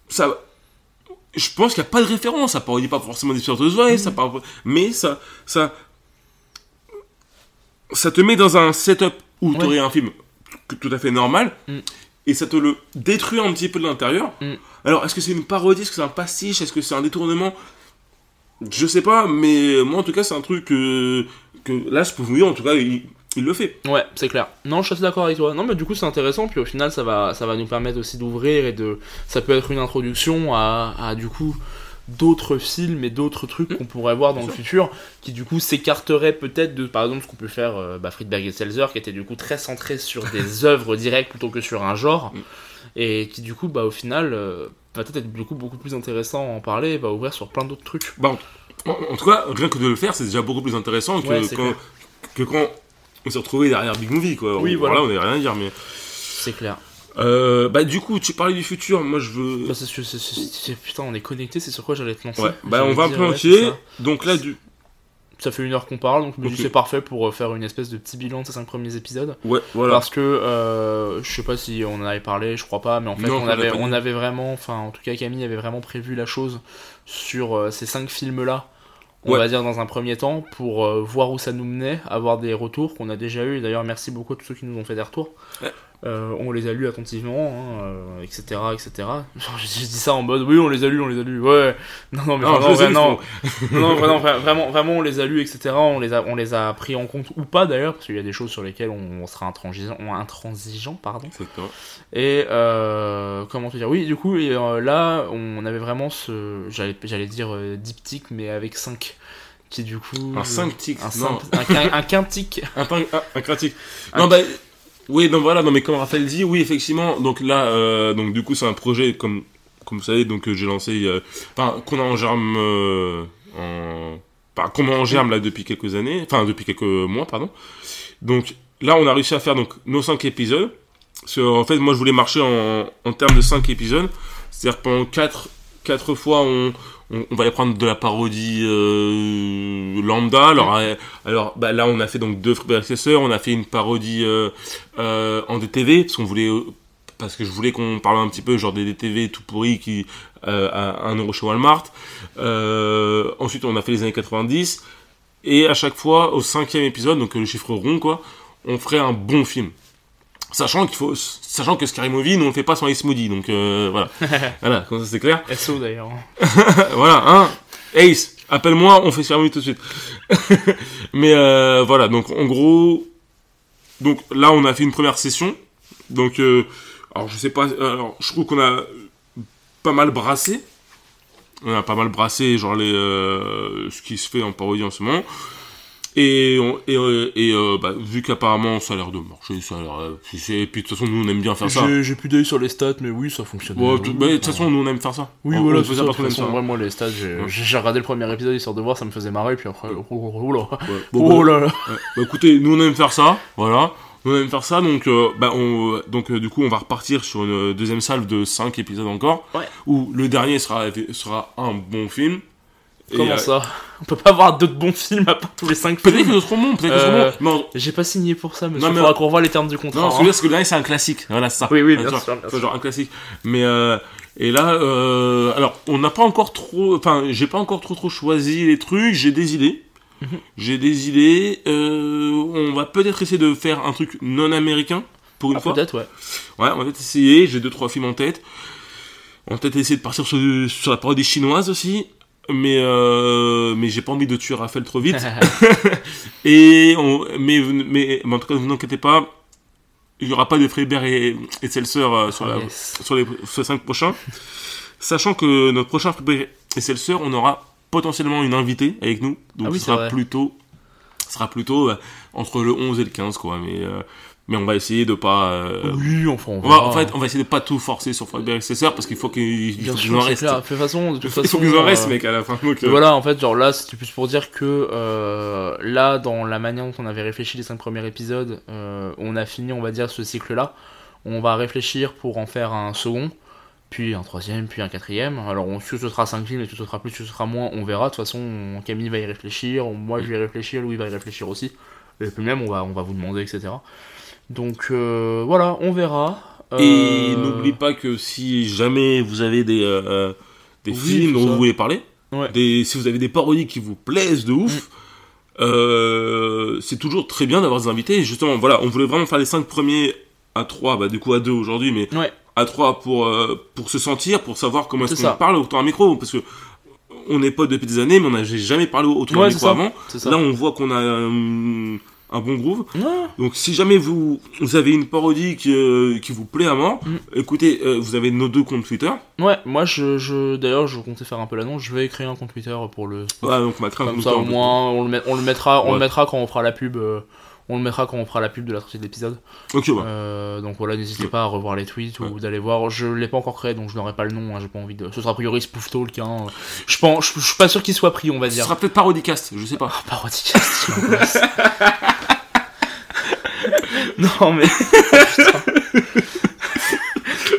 ça. Je pense qu'il n'y a pas de référence, ça parodie pas forcément des Spiritus Voice, ça parle, mais ça, ça, ça te met dans un setup où Ouais. tu aurais un film tout à fait normal, Mm. et ça te le détruit un petit peu de l'intérieur. Mm. Alors, est-ce que c'est une parodie, est-ce que c'est un pastiche, est-ce que c'est un détournement? Je sais pas, mais moi en tout cas, c'est un truc que, que là, Spoof Movie, en tout cas, il, il le fait. Ouais, c'est clair. Non, je suis assez d'accord avec toi. Non, mais du coup, c'est intéressant. Puis au final, ça va, ça va nous permettre aussi d'ouvrir et de. Ça peut être une introduction à, à, du coup d'autres films et d'autres trucs qu'on pourrait voir dans le futur qui du coup s'écarteraient peut-être de par exemple ce qu'on peut faire euh, bah, Friedberg et Seltzer qui était du coup très centré sur des œuvres directes plutôt que sur un genre Mm. et qui du coup bah au final euh, va peut-être être du coup beaucoup plus intéressant à en parler, et va ouvrir sur plein d'autres trucs. Bah, en, en tout cas, rien que de le faire, c'est déjà beaucoup plus intéressant que, Ouais, quand, que quand on s'est retrouvé derrière Big Movie, quoi. Oui, on, voilà. on n'a rien à dire, mais. C'est clair. Euh, bah, du coup, tu parlais du futur, moi je veux. Bah, c'est sûr- c'est- c'est- c'est- putain, on est connecté, c'est sur quoi j'allais te lancer? Ouais, bah, on va un peu entier. Donc là, du. Ça fait une heure qu'on parle, donc c'est parfait pour euh, faire une espèce de petit bilan de ces cinq premiers épisodes. Ouais, voilà. Parce que euh, je sais pas si on en avait parlé, je crois pas, mais en fait Non, on avait, on vraiment, enfin en tout cas Camille avait vraiment prévu la chose sur euh, ces cinq films là. On Ouais. va dire dans un premier temps pour euh, voir où ça nous menait, avoir des retours qu'on a déjà eu. D'ailleurs merci beaucoup à tous ceux qui nous ont fait des retours. Ouais. Euh, on les a lus attentivement, hein, euh, etc., etc. Genre, j'ai dit ça en mode oui on les a lus, on les a lus. Ouais. Non non mais Non, vraiment, je lus, non, non, vraiment, vra- vraiment, vraiment, on les a lus, etc. On les a, on les a pris en compte ou pas d'ailleurs, parce qu'il y a des choses sur lesquelles on, on sera intransigeant, intransigeant, pardon. Et euh, comment te dire? Oui, du coup, et, euh, là, on avait vraiment ce, j'allais, dire diptyque, mais avec 5 qui du coup, Un 5 tics, un, non. un, quin- un quintique. Un, un, un. Un- Non, bah. Oui, donc voilà, non, mais comme Raphaël dit, oui, effectivement, donc là, euh, donc du coup, c'est un projet, comme, comme vous savez, donc euh, j'ai lancé, euh, enfin, qu'on a en germe, euh, en, enfin, qu'on a en germe là depuis quelques années, enfin, depuis quelques mois, pardon. Donc là, on a réussi à faire donc nos 5 épisodes. Parce que, en fait, moi, je voulais marcher en, en termes de 5 épisodes. C'est-à-dire que pendant 4, quatre fois, on, on, on va y prendre de la parodie euh, lambda. Alors, euh, alors bah, là, on a fait donc deux frères et sœurs. On a fait une parodie euh, en DTV, parce qu'on voulait... parce que je voulais qu'on parle un petit peu genre des DTV tout pourris qui euh, à 1 euro chez Walmart. Euh, ensuite, on a fait les années 90. Et à chaque fois, au cinquième épisode, donc le chiffre rond, quoi, on ferait un bon film. Sachant qu'il faut, sachant que Scary Movie, nous on le fait pas sans Ace Moody, donc euh, voilà, voilà, comme ça c'est clair. SO d'ailleurs. voilà, hein, Ace, appelle-moi, on fait Scary Movie tout de suite. Mais euh, voilà, donc en gros, donc là on a fait une première session, donc euh, alors je sais pas, alors je trouve qu'on a pas mal brassé, on a pas mal brassé genre les ce qui se fait en parodie en ce moment. Et, on- et, euh, et euh, bah, vu qu'apparemment ça a l'air de marcher, ça a l'air. euh, Et puis de toute façon, nous on aime bien faire ça. J'ai, plus d'œil sur les stats, mais oui, ça fonctionne. Ouais, de bah, de toute façon, nous on aime faire ça. Oui, On- voilà, on ça. Façon, ça. ouais, moi, les stats, j'ai, Ouais. regardé le premier épisode histoire de voir, ça me faisait marrer, puis après, oh, oh, oh là. Ouais. Bon, Oh bah, là là. ouais. Bah, écoutez, nous on aime faire ça, voilà. Nous on aime faire ça, donc, euh, bah, on, donc euh, du coup on va repartir sur une deuxième salve de 5 épisodes encore, Ouais. où le dernier sera, sera un bon film. Comment euh, ça On peut pas avoir d'autres bons films à part tous les 5 Peut-être films qu'ils seront bons, peut-être qu'ils Euh, bons. J'ai pas signé pour ça, monsieur. Non, mais- Faudra qu'on revoie les termes du contrat. Non, ce que hein. veux dire, c'est que le dernier, c'est un classique. Voilà, c'est ça. Oui, oui, bien genre, sûr, bien c'est sûr. genre un classique. Mais, euh, et là, euh, alors, on n'a pas encore trop, enfin, j'ai pas encore trop trop choisi les trucs, j'ai des idées. Mhm. J'ai des idées, euh, on va peut-être essayer de faire un truc non américain, pour une Ah, fois. peut-être, ouais. Ouais, on va peut-être essayer, j'ai deux trois films en tête. On va peut-être essayer de partir sur, sur la parodie chinoise aussi. Mais, euh, mais j'ai pas envie de tuer Raphaël trop vite. Et on, mais, mais, mais en tout cas, vous n'inquiétez pas, il y aura pas de Freiberg et, et Seltzer euh, sur, la, Oh, Yes. sur les sur cinq prochains. Sachant que notre prochain Freiberg et Seltzer, on aura potentiellement une invitée avec nous. Donc Ah oui, ce sera plutôt, sera plutôt euh, entre le 11 et le 15, quoi. Mais, euh, mais on va essayer de pas. euh, Oui, enfin, on on va, en fait, on va essayer de pas tout forcer sur et Seltzer parce qu'il faut qu'il qu'il sûr, en reste. clair. De toute façon, de toute Il faut façon. qu'il en reste, euh, mec, à la fin. Donc, euh, Voilà, en fait, genre là, c'était plus pour dire que euh, là, dans la manière dont on avait réfléchi les cinq premiers épisodes, euh, on a fini, on va dire, ce cycle-là. On va réfléchir pour en faire un second, puis un troisième, puis un quatrième. Alors, on, ce sera cinq films, et ce sera plus, ce sera moins, on verra. De toute façon, on- Camille va y réfléchir, moi je vais y réfléchir, Louis va y réfléchir aussi. Et puis même, on va, on va vous demander, etc. Donc euh, voilà, on verra. Et Euh, n'oubliez pas que si jamais vous avez des, euh, des Oui, films dont vous voulez parler, Ouais. des, si vous avez des parodies qui vous plaisent de ouf, Mm. euh, c'est toujours très bien d'avoir des invités. Et justement, voilà, on voulait vraiment faire les 5 premiers à 3, bah, du coup à 2 aujourd'hui, mais Ouais. à 3 pour, euh, pour se sentir, pour savoir comment est-ce qu'on ça. parle autour d'un micro. Parce que on n'est pas depuis des années, mais on n'a jamais parlé autour Ouais, d'un c'est micro ça. avant. Là, on voit qu'on a euh, un bon groove. Donc si jamais vous, vous avez une parodie qui, euh, qui vous plaît à mort, Mm. écoutez, euh, vous avez nos deux comptes Twitter. Ouais, moi je, je d'ailleurs je comptais faire un peu l'annonce, je vais créer un compte Twitter pour le Ouais, donc on va créer un comme compte ça au moins on le, met- on le mettra on le mettra quand on fera la pub euh, On le mettra quand on fera la pub de la sortie de l'épisode. Ok, ouais. Euh, donc voilà, n'hésitez Ouais. pas à revoir les tweets ou Ouais. d'aller voir. Je l'ai pas encore créé, donc je n'aurai pas le nom. hein, J'ai pas envie de. Ce sera a priori Spoof Talk. Hein. Je pense, je, je suis pas sûr qu'il soit pris, on va Ce dire. sera peut-être parodicast, je sais pas. Ah, parodicast, non mais.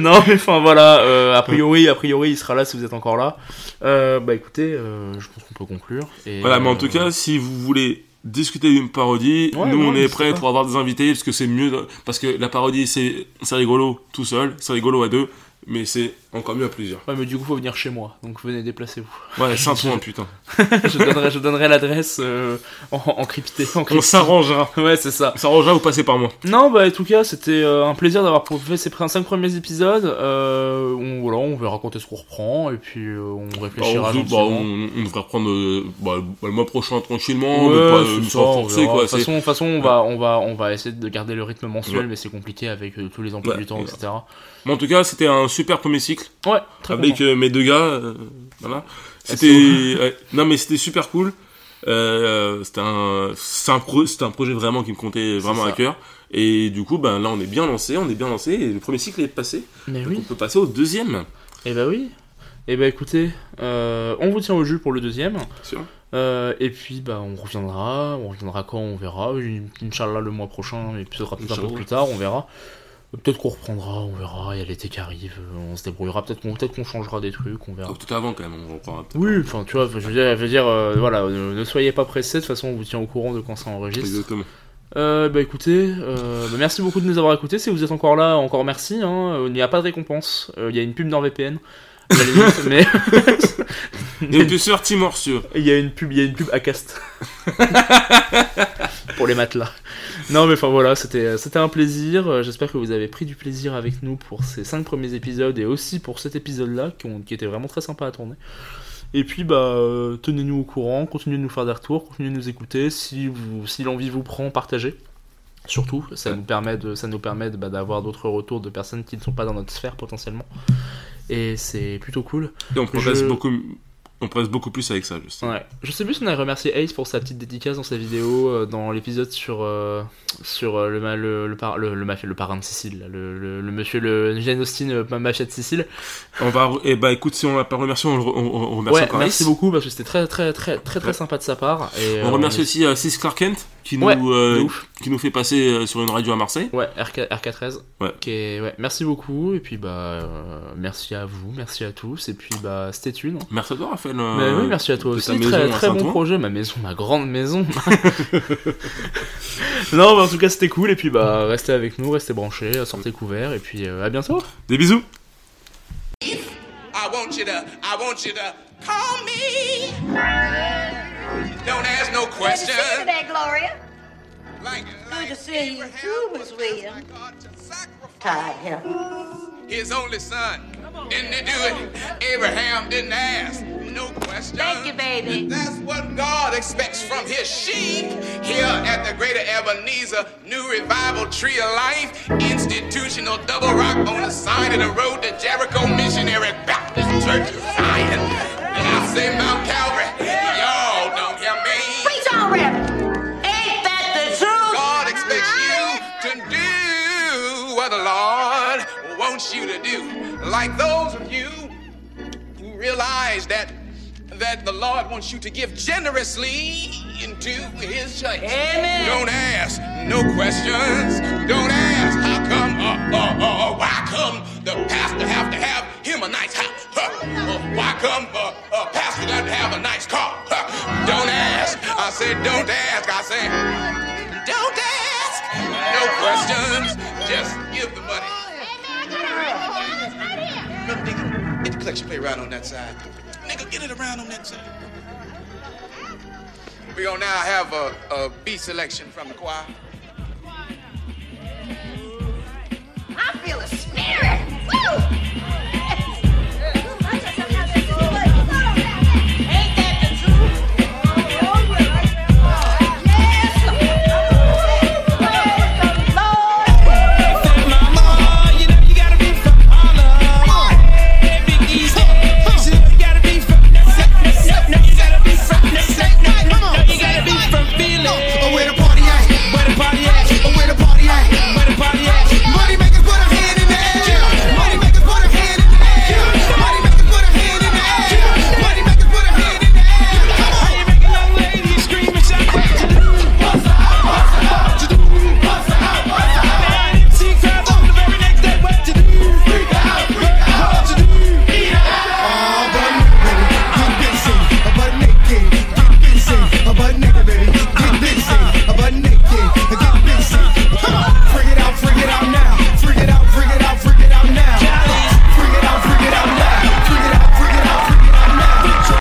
Non mais enfin voilà, euh, a priori, a priori il sera là si vous êtes encore là. Euh, bah écoutez, euh, je pense qu'on peut conclure. Et, Voilà, mais en tout cas, si vous voulez discuter d'une parodie, Ouais, nous on est prêts pour avoir des invités parce que c'est mieux parce que la parodie c'est c'est rigolo tout seul, c'est rigolo à deux, mais c'est encore mieux à plusieurs. Ouais mais du coup faut venir chez moi, donc venez déplacez-vous. Ouais, Saint-Ouen putain. je donnerai, je donnerai l'adresse euh, en, en crypté. En On crypté. s'arrangera. Ouais c'est ça. On s'arrangera, vous passez par moi. Non, bah en tout cas, c'était euh, un plaisir d'avoir fait ces 5 premiers épisodes. Euh, on, voilà, on verra quand est-ce qu'on reprend et puis euh, on Bah, réfléchira on, bah, on, on devrait reprendre euh, bah, le mois prochain tranquillement, Ouais, mais pas ça, on quoi. De toute façon, on va, on va, on va essayer de garder le rythme mensuel, Ouais. mais c'est compliqué avec tous les emplois Ouais, du temps, etc. Mais en tout cas, c'était un super premier cycle Ouais, très avec euh, mes deux gars. euh, voilà. C'était ouais. non mais c'était super cool. Euh, c'était un c'est un pro- c'était un projet vraiment qui me comptait vraiment ça. à cœur. Et du coup, ben là, on est bien lancé, on est bien lancé. Et le premier cycle est passé. Mais Donc, on peut passer au deuxième. Et bah oui. Et bah écoutez, euh, on vous tient au jus pour le deuxième. Sûr. Euh, et puis bah on reviendra, on reviendra quand on verra. Inch'Allah le mois prochain, ce sera peut-être un peu Inch'Allah. plus tard, on verra. Euh, Peut-être qu'on reprendra, on verra. Il y a l'été qui arrive, euh, on se débrouillera. Peut-être qu'on peut qu'on changera des trucs, on verra. Donc, tout avant quand même, on reprendra. peut-être. Oui, enfin tu vois, je veux dire, je veux dire euh, voilà, ne, ne soyez pas pressés. De toute façon, on vous tient au courant de quand ça enregistre. Exactement. Euh, bah écoutez, euh, bah, merci beaucoup de nous avoir écoutés. Si vous êtes encore là, encore merci. Hein. Il n'y a pas de récompense. Il y a une pub NordVPN. à la limite, mais Et une puceur Timorcieux. il y a une pub, il y a une pub à cast pour les matelas. Non, mais enfin voilà, c'était c'était un plaisir. Euh, J'espère que vous avez pris du plaisir avec nous pour ces cinq premiers épisodes et aussi pour cet épisode-là qui, qui était vraiment très sympa à tourner. Et puis bah euh, tenez-nous au courant, continuez de nous faire des retours, continuez de nous écouter. Si vous si l'envie vous prend, partagez. Surtout, ça Ouais. nous permet de ça nous permet de, bah, d'avoir d'autres retours de personnes qui ne sont pas dans notre sphère potentiellement. Et c'est plutôt cool. Et on progresse Je- beaucoup, on progresse beaucoup plus avec ça, juste. Ouais. Je sais plus si on a remercié Ace pour sa petite dédicace dans sa vidéo, euh, dans l'épisode sur, euh, sur euh, le, le, le, par- le, le mafia- le parrain de Sicile, le, le, le monsieur, le Jane Austen, mafia de Sicile. On va, et bah écoute, si on l'a pas remercié, on, on, on remercie ouais, encore merci Ace. beaucoup parce que c'était très, très, très, très, très Ouais. sympa de sa part. Et, On remercie aussi Sis Clark Kent qui nous, Ouais, euh, qui nous fait passer euh, sur une radio à Marseille. Ouais, RK, RK13. Ouais. Qui est- ouais. Merci beaucoup, et puis bah, euh, merci à vous, merci à tous, et puis bah, stay tuned. Merci à toi, Raphaël. Mais euh, oui, merci à toi aussi. maison Très, très bon projet, ma maison, ma grande maison. non, mais en tout cas, c'était cool. Et puis, bah, restez avec nous, restez branchés, sortez couverts. Et puis, euh, à bientôt. Des bisous. I want you to, I want you to call me. Don't ask no Good to questions. see you today, Gloria. Like, like to see you Abraham too, Miss was Williams. asked by God Tired here. His only son. Didn't he do it? Abraham didn't ask no questions. Thank you, baby. That's what God expects from his sheep here at the Greater Ebenezer New Revival Tree of Life Institutional Double Rock on the side of the road to Jericho Missionary Baptist Church of Zion. And I say Mount Calvary, wants you to do. Like those of you who realize that that the Lord wants you to give generously into his church. Amen. Don't ask no questions. Don't ask how come uh, uh, uh, why come the pastor have to have him a nice house? Huh? Uh, why come uh, uh, pastor doesn't have a nice car? Huh? Don't ask. I said don't ask. I said don't ask. No questions. Just give the money. Brother Nigga, get the collection plate right on that side. Nigga, get it around on that side. We're gonna now have a, a B selection from the choir. I feel a spirit. Woo!